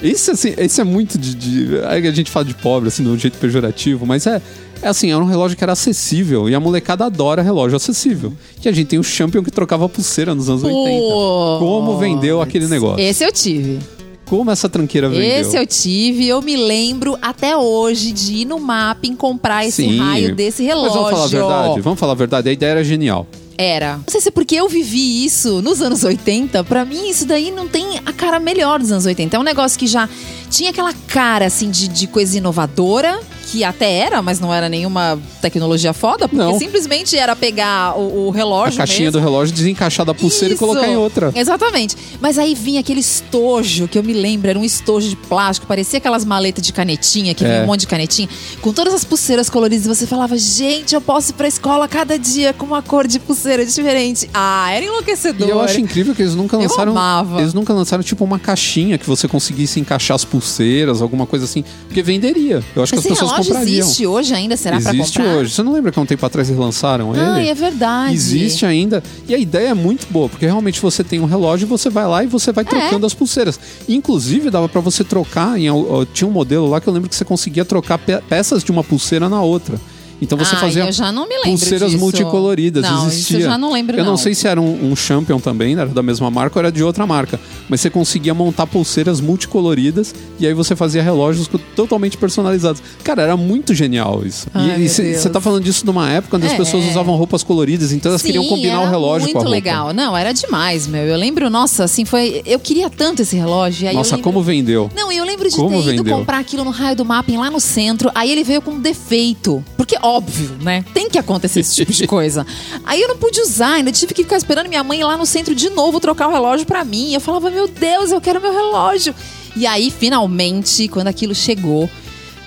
Isso, assim, esse é muito de, de. A gente fala de pobre, assim, de um jeito pejorativo, mas é. É assim, era um relógio que era acessível e a molecada adora relógio acessível. E a gente tem o Champion que trocava pulseira nos anos 80. Como vendeu aquele negócio? Esse eu tive. Como essa tranqueira vendeu? Esse eu tive. Eu me lembro até hoje de ir no mapping comprar esse Sim. raio desse relógio. Mas vamos falar a verdade? Vamos falar a verdade? A ideia era genial. Era. Não sei se é porque eu vivi isso nos anos 80. Pra mim, isso daí não tem a cara melhor dos anos 80. É um negócio que já tinha aquela cara, assim, de, de coisa inovadora. Que até era, mas não era nenhuma tecnologia foda. Porque Não. simplesmente era pegar o, o A relógio caixinha mesmo. do relógio, desencaixar da pulseira e Isso. colocar em outra. Exatamente. Mas aí vinha aquele estojo, que eu me lembro, era um estojo de plástico, parecia aquelas maletas de canetinha, que É. vinha um monte de canetinha, com todas as pulseiras coloridas, e você falava, gente, eu posso ir pra escola cada dia com uma cor de pulseira diferente. Ah, era enlouquecedor. E eu acho incrível que eles nunca Eu lançaram. amava. Eles nunca lançaram tipo uma caixinha que você conseguisse encaixar as pulseiras, alguma coisa assim. Porque venderia. Eu acho que Esse as pessoas relógio comprariam. existe hoje ainda? Será pra Existe comprar? hoje. Você não lembra que há um tempo atrás eles lançaram Ah, ele? é verdade. Existe ainda. E a ideia é muito boa, porque realmente você tem um relógio, você vai lá e você É. vai trocando as pulseiras. Inclusive, dava pra você trocar. Em, tinha um modelo lá que eu lembro que você conseguia trocar pe- peças de uma pulseira na outra. Então você Ah, fazia eu já não me lembro pulseiras disso. multicoloridas. Não, existia. eu já não lembro, Eu não, não. sei se era um, um Champion também, era da mesma marca ou era de outra marca. Mas você conseguia montar pulseiras multicoloridas e aí você fazia relógios totalmente personalizados. Cara, era muito genial isso. Ai, e você tá falando disso numa época onde as É. pessoas usavam roupas coloridas, então elas Sim, queriam combinar o relógio muito com a roupa. legal. Não, era demais, meu. Eu lembro, nossa, assim, foi... Eu queria tanto esse relógio. e Nossa, lembro- como vendeu. Não, e eu lembro de Como ter ido vendeu? comprar aquilo no raio do mapping lá no centro. Aí ele veio com um defeito. Porque, óbvio, né? Tem que acontecer esse tipo de [LAUGHS] coisa. Aí eu não pude usar, ainda tive que ficar esperando minha mãe ir lá no centro de novo trocar o relógio pra mim. Eu falava, meu Deus, eu quero meu relógio. E aí, finalmente, quando aquilo chegou,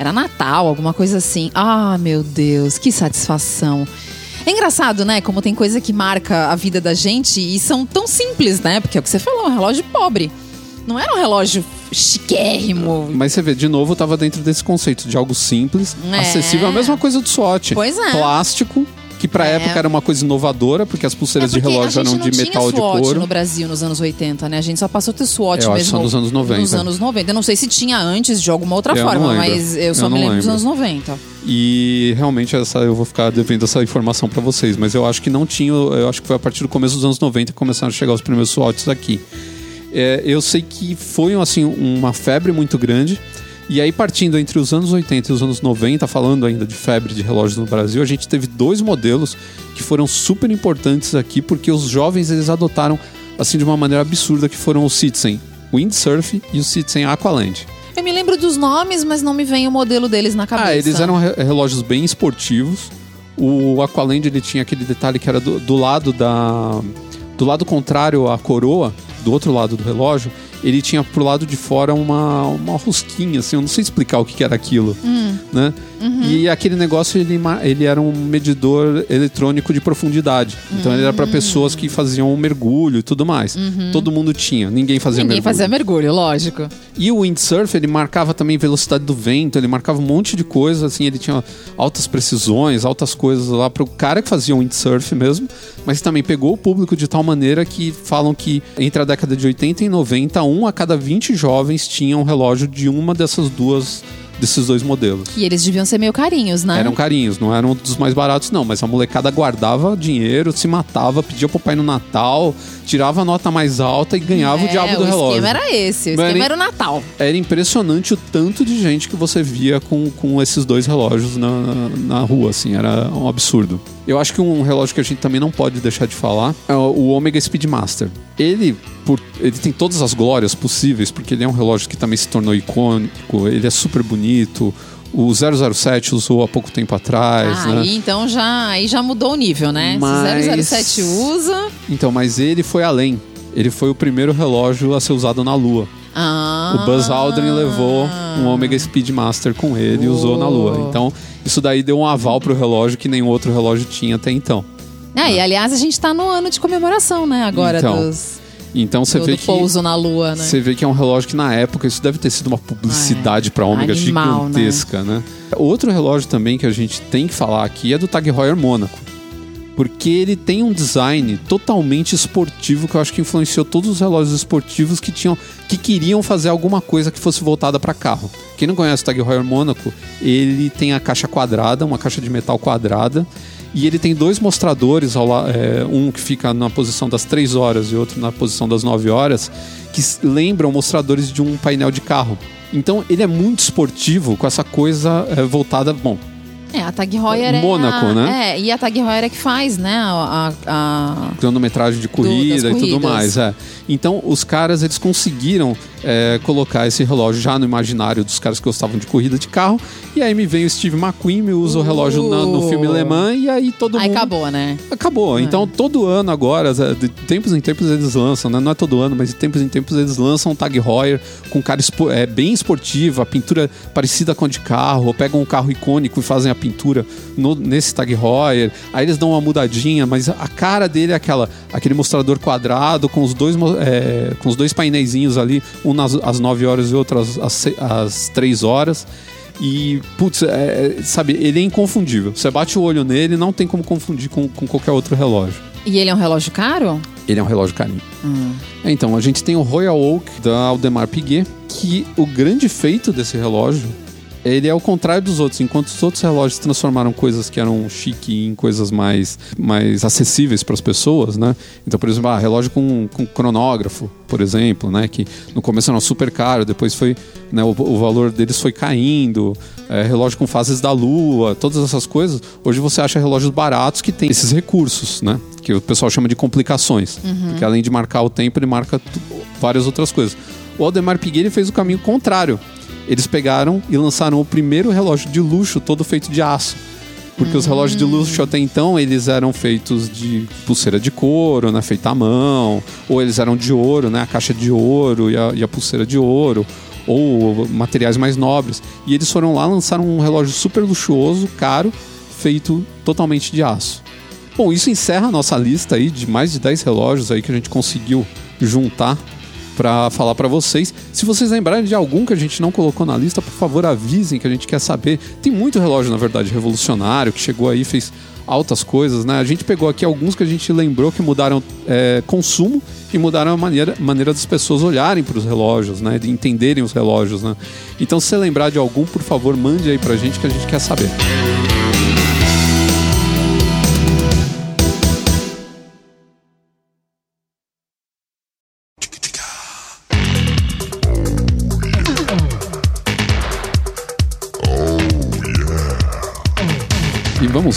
era Natal, alguma coisa assim. Ah, meu Deus, que satisfação. É engraçado, né? Como tem coisa que marca a vida da gente e são tão simples, né? Porque é o que você falou, um relógio pobre. Não era um relógio chiquérrimo. Mas você vê, de novo, tava dentro desse conceito de algo simples, É. acessível. A mesma coisa do SWAT. Pois é. Plástico, que pra É. época era uma coisa inovadora, porque as pulseiras É de porque relógio a gente eram de metal de SWOT couro. no Brasil nos anos 80, né? A gente só passou a ter SWOT Eu mesmo. só nos anos 90. Nos anos 90. Eu não sei se tinha antes de alguma outra Eu forma, lembro. mas eu só Eu me não lembro dos lembro. anos 90. E realmente essa eu vou ficar devendo essa informação pra vocês, mas eu acho que não tinha, eu acho que foi a partir do começo dos anos 90 que começaram a chegar os primeiros SWATs aqui. É, eu sei que foi assim uma febre muito grande. E aí, partindo entre os anos 80 e os anos 90, falando ainda de febre de relógios no Brasil, a gente teve dois modelos que foram super importantes aqui, porque os jovens eles adotaram assim de uma maneira absurda, que foram o Citizen Windsurf e o Citizen Aqualand. Eu me lembro dos nomes, mas não me vem o modelo deles na cabeça. Ah, eles eram re- relógios bem esportivos. O Aqualand ele tinha aquele detalhe que era do, do lado da do lado contrário à coroa, do outro lado do relógio, ele tinha pro lado de fora uma, uma rosquinha, assim, eu não sei explicar o que, que era aquilo, né? E aquele negócio ele, ele era um medidor eletrônico de profundidade. Então ele era para pessoas que faziam um mergulho e tudo mais. Todo mundo tinha, ninguém fazia Ninguém mergulho. fazia mergulho, lógico. E o windsurf, ele marcava também velocidade do vento, ele marcava um monte de coisa, assim, ele tinha altas precisões, altas coisas lá pro cara que fazia windsurf mesmo, mas também pegou o público de tal maneira que falam que entre a década de 80 e 90, um a cada 20 jovens tinha um relógio de uma dessas duas desses dois modelos. E eles deviam ser meio carinhos, né? Eram carinhos, não eram dos mais baratos, não. Mas a molecada guardava dinheiro, se matava, pedia pro pai no Natal, tirava a nota mais alta e ganhava o É, diabo do relógio. O esquema era esse, o era esquema nem- era o Natal. Era impressionante o tanto de gente que você via com, com esses dois relógios na, na, rua, assim, era um absurdo. Eu acho que um relógio que a gente também não pode deixar de falar é o o Omega Speedmaster. Ele, por, ele tem todas as glórias possíveis, porque ele é um relógio que também se tornou icônico, ele é super bonito. O 007 usou há pouco tempo atrás, Ah, né? aí então já, aí já mudou o nível, né? Mas- Se 007 usa. Então, mas ele foi além. Ele foi o primeiro relógio a ser usado na Lua. Ah, O Buzz Aldrin levou um Omega Speedmaster com ele e usou na Lua. Então, isso daí deu um aval pro relógio que nenhum outro relógio tinha até então. É, e aliás, a gente tá no ano de comemoração, né? Agora Então, dos, Então você do, vê do que pouso na Lua, né? você vê que é um relógio que na época isso deve ter sido uma publicidade pra Ômega Animal, gigantesca, né? Outro relógio também que a gente tem que falar aqui é do Tag Heuer Mônaco. porque ele tem um design totalmente esportivo que eu acho que influenciou todos os relógios esportivos que tinham que queriam fazer alguma coisa que fosse voltada para carro. Quem não conhece o Tag Heuer Monaco, ele tem a caixa quadrada, uma caixa de metal quadrada, e ele tem dois mostradores, é, um que fica na posição das 3 horas e outro na posição das 9 horas, que lembram mostradores de um painel de carro. Então ele é muito esportivo com essa coisa é, voltada. Bom, É, a Tag Heuer é. Mônaco, a- né? É, e a Tag Heuer é que faz, né? A, a- cronometragem de corrida das e tudo mais. É. Então, os caras eles conseguiram é, colocar esse relógio já no imaginário dos caras que gostavam de corrida de carro. E aí me vem o Steve McQueen, me usa o relógio na- no filme Le Mans, e aí todo Aí mundo. acabou, né? Acabou. Então, todo ano agora, é, de tempos em tempos eles lançam, né? Não é todo ano, mas de tempos em tempos eles lançam um Tag Heuer com cara espo- é, bem esportivo, a pintura parecida com a de carro, ou pegam um carro icônico e fazem a pintura no- nesse Tag Heuer. Aí eles dão uma mudadinha, mas a cara dele é aquela, aquele mostrador quadrado com os dois, é, com os dois painéisinhos ali, um nas, às 9 horas e outro às, às, às 3 horas. E, putz, é, é, sabe, ele é inconfundível. Você bate o olho nele, não tem como confundir com, com qualquer outro relógio. E ele é um relógio caro? Ele é um relógio carinho. É, Então, a gente tem o Royal Oak da Aldemar Piguet, que o grande feito desse relógio, ele é o contrário dos outros. Enquanto os outros relógios transformaram coisas que eram chique em coisas mais, mais acessíveis para as pessoas, né? Então, por exemplo, ah, relógio com, com cronógrafo, por exemplo, né? Que no começo era super caro, depois foi, né, o, o valor deles foi caindo. É, relógio com fases da lua, todas essas coisas. Hoje você acha relógios baratos que tem esses recursos, né? Que o pessoal chama de complicações. Porque além de marcar o tempo, ele marca várias outras coisas. O Aldemar Piguet fez o caminho contrário. Eles pegaram e lançaram o primeiro relógio de luxo todo feito de aço. Porque os relógios de luxo até então, eles eram feitos de pulseira de couro, né? Feita à mão. Ou eles eram de ouro, né? A caixa de ouro e a, e a pulseira de ouro. Ou materiais mais nobres. E eles foram lá, lançaram um relógio super luxuoso, caro, feito totalmente de aço. Bom, isso encerra a nossa lista aí de mais de 10 relógios aí que a gente conseguiu juntar para falar para vocês. Se vocês lembrarem de algum que a gente não colocou na lista, por favor avisem que a gente quer saber. Tem muito relógio, na verdade, revolucionário que chegou aí fez altas coisas, né? A gente pegou aqui alguns que a gente lembrou que mudaram é, consumo e mudaram a maneira, maneira das pessoas olharem para os relógios, né? De entenderem os relógios, né? Então, se lembrar de algum, por favor, mande aí pra gente que a gente quer saber. E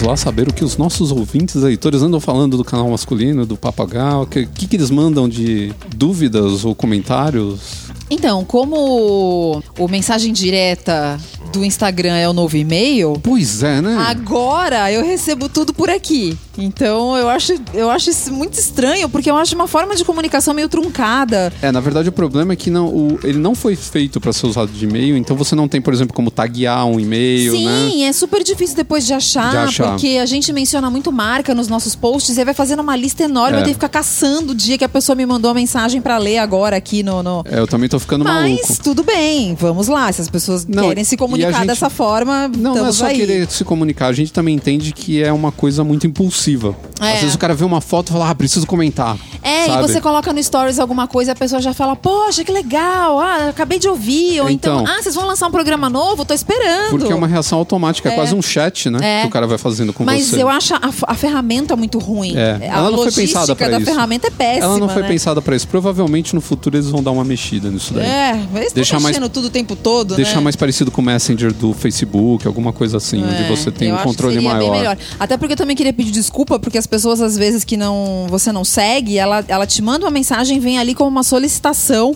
lá saber o que os nossos ouvintes leitores andam falando do canal masculino, do Papagal. O que, que, que eles mandam de dúvidas ou comentários? Então, como o mensagem direta do Instagram é o novo e-mail, Pois é, né? agora eu recebo tudo por aqui. Então eu acho, eu acho isso muito estranho, porque eu acho uma forma de comunicação meio truncada. É, na verdade o problema é que não, o- ele não foi feito para ser usado de e-mail, então você não tem, por exemplo, como taguear um e-mail, Sim, né? é super difícil depois de achar, De achar. porque a gente menciona muito marca nos nossos posts e vai fazendo uma lista enorme. É. Eu tenho que ficar caçando o dia que a pessoa me mandou a mensagem pra ler agora aqui no. no- É, eu também tô ficando Mas maluco. tudo bem, vamos lá. Se as pessoas Não, querem se comunicar gente- dessa forma, Não, não é só aí. querer se comunicar, a gente também entende que é uma coisa muito impulsiva. É. Às vezes o cara vê uma foto e fala, ah, preciso comentar. É, sabe? e você coloca no Stories alguma coisa, a pessoa já fala, poxa, que legal, ah, acabei de ouvir. Ou então, Então. ah, vocês vão lançar um programa novo? Tô esperando. Porque é uma reação automática, é, É. quase um chat, né? É. Que o cara vai fazendo com Mas você. eu acho a, a ferramenta muito ruim. É, A ela não foi logística pensada pra da isso. ferramenta é péssima. Ela não foi né? pensada pra isso. Provavelmente no futuro eles vão dar uma mexida nisso daí. É, mas estão Deixar mais- mexendo tudo o tempo todo, Deixar né? mais parecido com o Messenger do Facebook, alguma coisa assim, onde É, você tem um controle maior. Até porque eu também queria pedir desculpa, porque as pessoas, às vezes, que não você não segue, ela, ela te manda uma mensagem, vem ali como uma solicitação.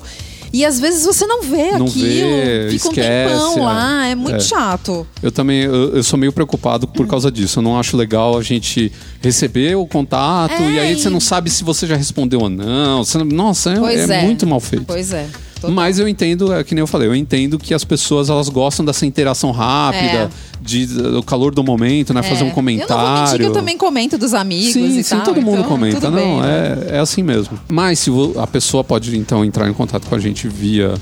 E às vezes você não vê Não aquilo, vê, fica um esquece, tempão é. lá, é muito É. chato. Eu também eu, eu sou meio preocupado por causa disso. Eu não acho legal a gente receber o contato É, e aí você e- não sabe se você já respondeu ou não. Você nossa, é, é é. muito mal feito. Pois é. Total. Mas eu entendo, é que nem eu falei, eu entendo que as pessoas elas gostam dessa interação rápida, É. de, do calor do momento, né? Fazer um Eu não vou comentário. mentir que eu também comento dos amigos Sim, e sim, tal. todo mundo então, comenta. Não, bem, né? é, é assim mesmo. Mas se a pessoa pode então entrar em contato com a gente via é,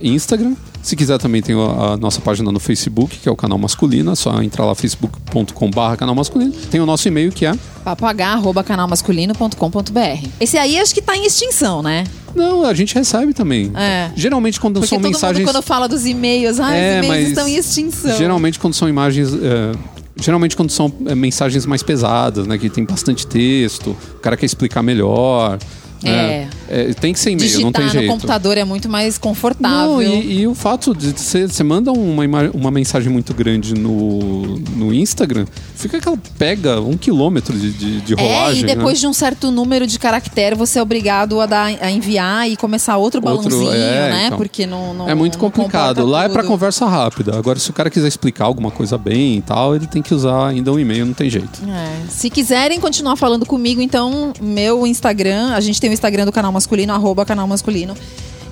Instagram. Se quiser também tem a, a nossa página no Facebook, que é o canal masculino. É só entrar lá facebook.com/barra canal masculino. Tem o nosso e-mail que é papoh.canalmasculino.com.br. Esse aí acho que tá em extinção, né? Não, a gente recebe também. É. Geralmente quando Porque são todo mensagens. mundo quando fala dos e-mails, ah, É, os e-mails estão em extinção. Geralmente quando são imagens. é, geralmente quando são é, mensagens mais pesadas, né? Que tem bastante texto, o cara quer explicar melhor. Né? É, tem que ser e-mail, Digitar não tem no jeito. computador é muito mais confortável. Não, e, e o fato de você manda uma, uma mensagem muito grande no, no Instagram, fica que ela pega um quilômetro de, de, de É, rolagem. e depois né? de um certo número de caractere, você é obrigado a, dar, a enviar e começar outro Outro- balãozinho, é, né? então. Porque não, não É muito complicado. Lá é tudo. conversa rápida. Agora, se o cara quiser explicar alguma coisa bem e tal, ele tem que usar ainda um e-mail, não tem jeito. É. Se quiserem continuar falando comigo, então, meu Instagram, a gente tem o Instagram do canal masculino, arroba canal masculino.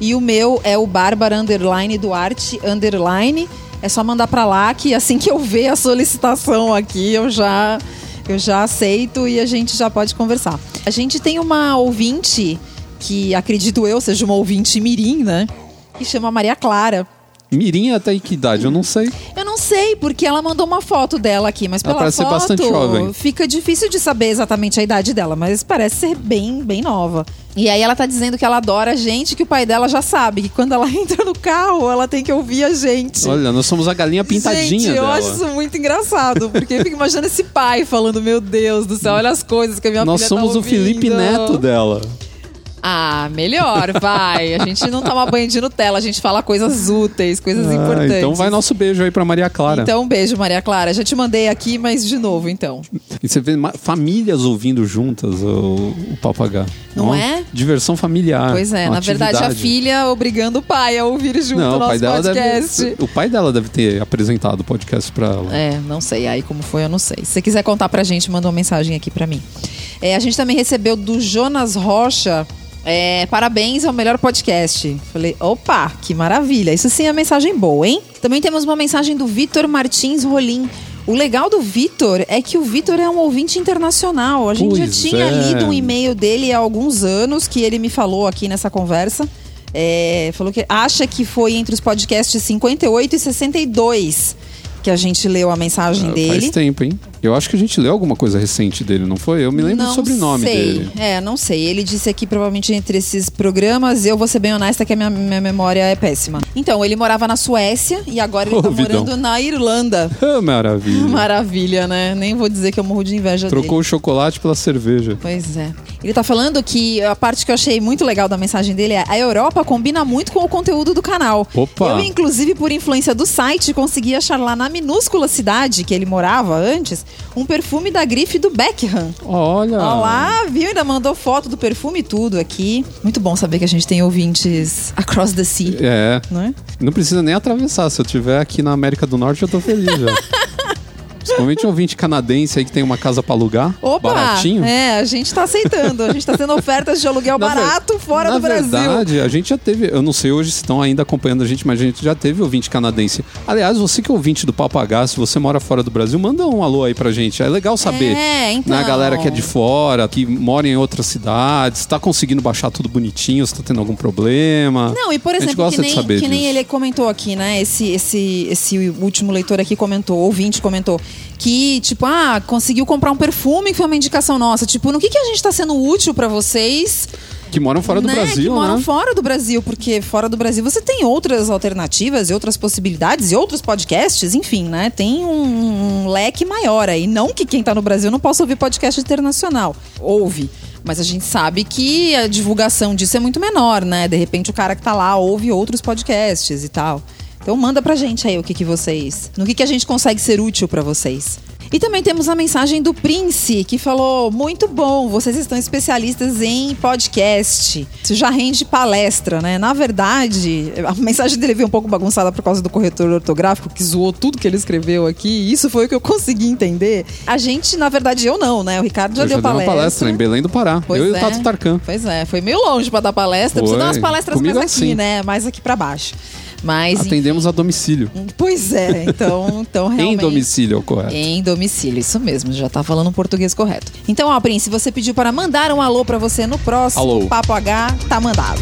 E o meu é o Bárbara Underline Duarte Underline. É só mandar pra lá que assim que eu ver a solicitação aqui, eu já, eu já aceito e a gente já pode conversar. A gente tem uma ouvinte que acredito eu seja uma ouvinte mirim, né? Que chama Maria Clara. Mirim até que idade? Eu não sei. Eu não sei, porque ela mandou uma foto dela aqui, mas Ela pela parece ser foto bastante jovem. fica difícil de saber exatamente a idade dela, mas parece ser bem, bem nova. E aí ela tá dizendo que ela adora a gente, que o pai dela já sabe, que quando ela [LAUGHS] entra no carro, ela tem que ouvir a gente. Olha, nós somos a galinha pintadinha Gente, eu dela. acho isso muito engraçado, porque eu fico imaginando esse pai falando, meu Deus do céu, olha as coisas que a minha Nós filha somos tá o Felipe ouvindo." Neto dela. Ah, melhor, vai. A gente não toma banho de Nutella, a gente fala coisas úteis, coisas Ah, importantes. então vai nosso beijo aí pra Maria Clara. Então, um beijo, Maria Clara. Já te mandei aqui, mas de novo, então. E você vê famílias ouvindo juntas o, o papagaio. Não é? Diversão familiar. Pois é, na verdade, a filha obrigando o pai a ouvir junto Não, o nosso dela podcast. deve. O pai dela deve ter apresentado o podcast pra ela. É, não sei. Aí como foi, eu não sei. Se você quiser contar pra gente, manda uma mensagem aqui pra mim. É, a gente também recebeu do Jonas Rocha. É, parabéns ao melhor podcast. Falei, opa, que maravilha. Isso sim é mensagem boa, hein? Também temos uma mensagem do Vitor Martins Rolim. O legal do Vitor é que o Vitor é um ouvinte internacional. A gente Pois já tinha é. lido um e-mail dele há alguns anos que ele me falou aqui nessa conversa. É, falou que acha que foi entre os podcasts 58 e 62 que a gente leu a mensagem Ah, dele. Faz tempo, hein? Eu acho que a gente leu alguma coisa recente dele, não foi? Eu me lembro não do sobrenome sei. dele. É, não sei. Ele disse aqui, provavelmente, entre esses programas, eu vou ser bem honesta que a minha, minha memória é péssima. Então, ele morava na Suécia e agora ele Ô, tá Vidão. morando na Irlanda. [LAUGHS] Ah, maravilha. [LAUGHS] Maravilha, né? Nem vou dizer que eu morro de inveja dele. Trocou o chocolate pela cerveja. Pois é. Ele tá falando que a parte que eu achei muito legal da mensagem dele é a Europa combina muito com o conteúdo do canal. Opa! Eu, inclusive, por influência do site, consegui achar lá na minúscula cidade que ele morava antes, um perfume da grife do Beckham. Olha. Olha lá, viu? Ainda mandou foto do perfume e tudo aqui. Muito bom saber que a gente tem ouvintes across the sea, É. não é? Não precisa nem atravessar. Se eu tiver aqui na América do Norte, eu tô feliz já. [LAUGHS] Principalmente um ouvinte canadense aí que tem uma casa pra alugar. Opa! Baratinho. É, a gente tá aceitando. A gente tá tendo ofertas de aluguel [LAUGHS] Na ver- barato fora Na do Brasil. verdade, a gente já teve, eu não sei hoje se estão ainda acompanhando a gente, mas a gente já teve ouvinte canadense. Aliás, você que é ouvinte do Papagaio, se você mora fora do Brasil, manda um alô aí pra gente. É legal saber. É, então. Né, a galera que é de fora, que mora em outras cidades, tá conseguindo baixar tudo bonitinho, se tá tendo algum problema. Não, e por exemplo, que nem, que nem ele comentou aqui, né? Esse, esse, esse último leitor aqui comentou, ouvinte comentou, que, tipo, ah, conseguiu comprar um perfume que foi uma indicação nossa. Tipo, no que, que a gente tá sendo útil pra vocês? Que moram fora do né, Brasil, que moram né? fora do Brasil, porque fora do Brasil você tem outras alternativas e outras possibilidades e outros podcasts, enfim, né? Tem um, um leque maior aí. Não que quem tá no Brasil não possa ouvir podcast internacional. Ouve. Mas a gente sabe que a divulgação disso é muito menor, né? De repente o cara que tá lá ouve outros podcasts e tal. Então manda pra gente aí o que, que vocês. No que, que a gente consegue ser útil pra vocês. E também temos a mensagem do Prince, que falou: muito bom, vocês estão especialistas em podcast. Isso já rende palestra, né? Na verdade, a mensagem dele veio um pouco bagunçada por causa do corretor ortográfico, que zoou tudo que ele escreveu aqui. E isso foi o que eu consegui entender. A gente, na verdade, eu não, né? O Ricardo já Eu deu já dei uma palestra. palestra em Belém do Pará. Pois eu e é. o Tato Tarkan. Pois é, foi meio longe pra dar palestra. Precisa dar umas palestras Comigo mais aqui, assim. né? Mais aqui pra baixo. Mas. Atendemos a domicílio. enfim, Pois é, então, então [LAUGHS] realmente. Em domicílio, é correto. Em domicílio, isso mesmo, já tá falando um português correto. Então, ó, Prince, você pediu para mandar um alô pra você no próximo Alô. Papo H, tá mandado.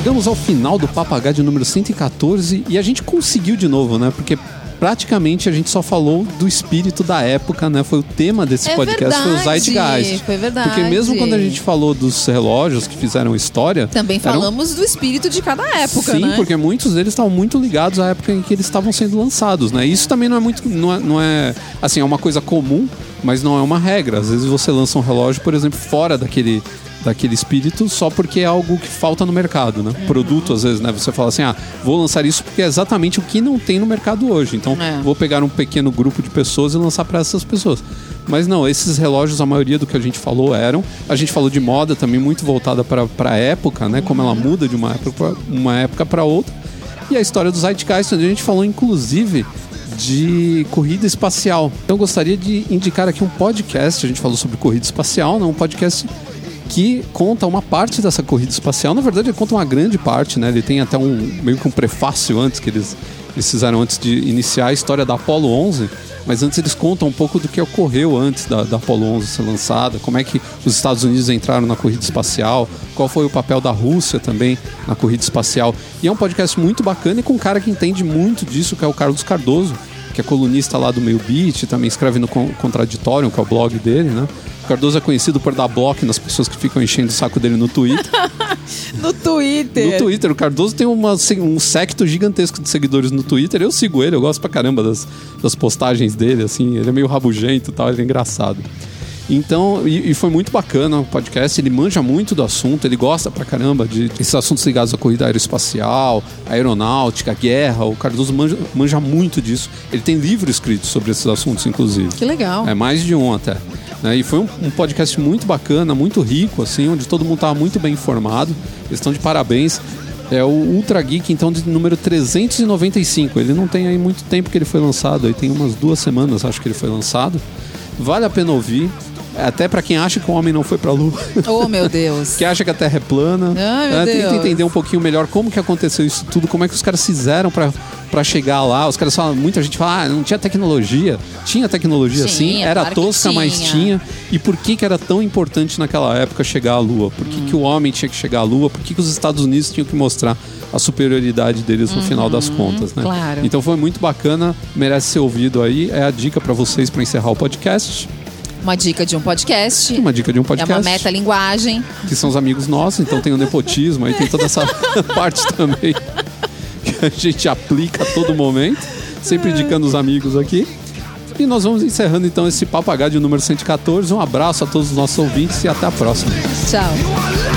Chegamos ao final do Papagaio de número 114 e a gente conseguiu de novo, né? Porque praticamente a gente só falou do espírito da época, né? Foi o tema desse É podcast, foi o verdade, Zeitgeist. foi verdade. Porque mesmo quando a gente falou dos relógios que fizeram história, Também eram- falamos do espírito de cada época, Sim, né? porque muitos deles estavam muito ligados à época em que eles estavam sendo lançados, né? Isso também não é muito, não é, não é assim, é uma coisa comum, mas não é uma regra. Às vezes você lança um relógio, por exemplo, fora daquele daquele espírito só porque é algo que falta no mercado, né? Produto às vezes, né? Você fala assim: "Ah, vou lançar isso porque é exatamente o que não tem no mercado hoje". Então, É. vou pegar um pequeno grupo de pessoas e lançar para essas pessoas. Mas não, esses relógios, a maioria do que a gente falou eram. A gente falou de moda também muito voltada para a época, né? Como ela muda de uma época pra, uma época para outra. E a história do Zeitgeist, onde a gente falou inclusive de corrida espacial. Então eu gostaria de indicar aqui um podcast, a gente falou sobre corrida espacial, né? um podcast que conta uma parte dessa corrida espacial. Na verdade, ele conta uma grande parte, né? Ele tem até um meio que um prefácio antes que eles, eles fizeram antes de iniciar a história da Apollo 11. Mas antes eles contam um pouco do que ocorreu antes da, da Apollo 11 ser lançada, como é que os Estados Unidos entraram na corrida espacial, qual foi o papel da Rússia também na corrida espacial. E é um podcast muito bacana e com um cara que entende muito disso, que é o Carlos Cardoso, que é colunista lá do Meio Beat, também escreve no Con- Contraditório, que é o blog dele, né? O Cardoso é conhecido por dar bloco nas pessoas que ficam enchendo o saco dele no Twitter. [LAUGHS] No Twitter. No Twitter, o Cardoso tem uma, um secto gigantesco de seguidores no Twitter. Eu sigo ele, eu gosto pra caramba das, das postagens dele, assim. Ele é meio rabugento e tal, ele é engraçado. Então, e, e foi muito bacana o podcast. Ele manja muito do assunto, ele gosta pra caramba de, esses assuntos ligados à corrida aeroespacial, aeronáutica, guerra. O Cardoso manja, manja muito disso. Ele tem livro escrito sobre esses assuntos, inclusive. Que legal. É mais de um até. né? E foi um, um podcast muito bacana, muito rico, assim, onde todo mundo estava muito bem informado. Eles estão de parabéns. É o Ultra Geek, então, de número 395. Ele não tem aí muito tempo que ele foi lançado, aí tem umas duas semanas, acho que ele foi lançado. Vale a pena ouvir. Até para quem acha que o homem não foi pra lua, Oh, meu Deus. que acha que a Terra é plana. Ai, meu? Tenta Deus. entender um pouquinho melhor como que aconteceu isso tudo, como é que os caras fizeram pra pra chegar lá. Os caras falam, muita gente fala, ah, não tinha tecnologia. Tinha tecnologia sim, Tinha, era claro tosca, mas tinha. tinha. E por que que era tão importante naquela época chegar à Lua? Por que, que o homem tinha que chegar à Lua? Por que, que os Estados Unidos tinham que mostrar a superioridade deles no final das contas, né? Uhum, claro. Então foi muito bacana, merece ser ouvido aí. É a dica pra vocês pra encerrar o podcast. Uma dica de um podcast. Uma dica de um É podcast uma metalinguagem. que são os amigos nossos, então tem o nepotismo, aí tem toda essa [LAUGHS] parte também que a gente aplica a todo momento, sempre indicando os amigos aqui. E nós vamos encerrando então esse papagaio número 114. Um abraço a todos os nossos ouvintes e até a próxima. Tchau.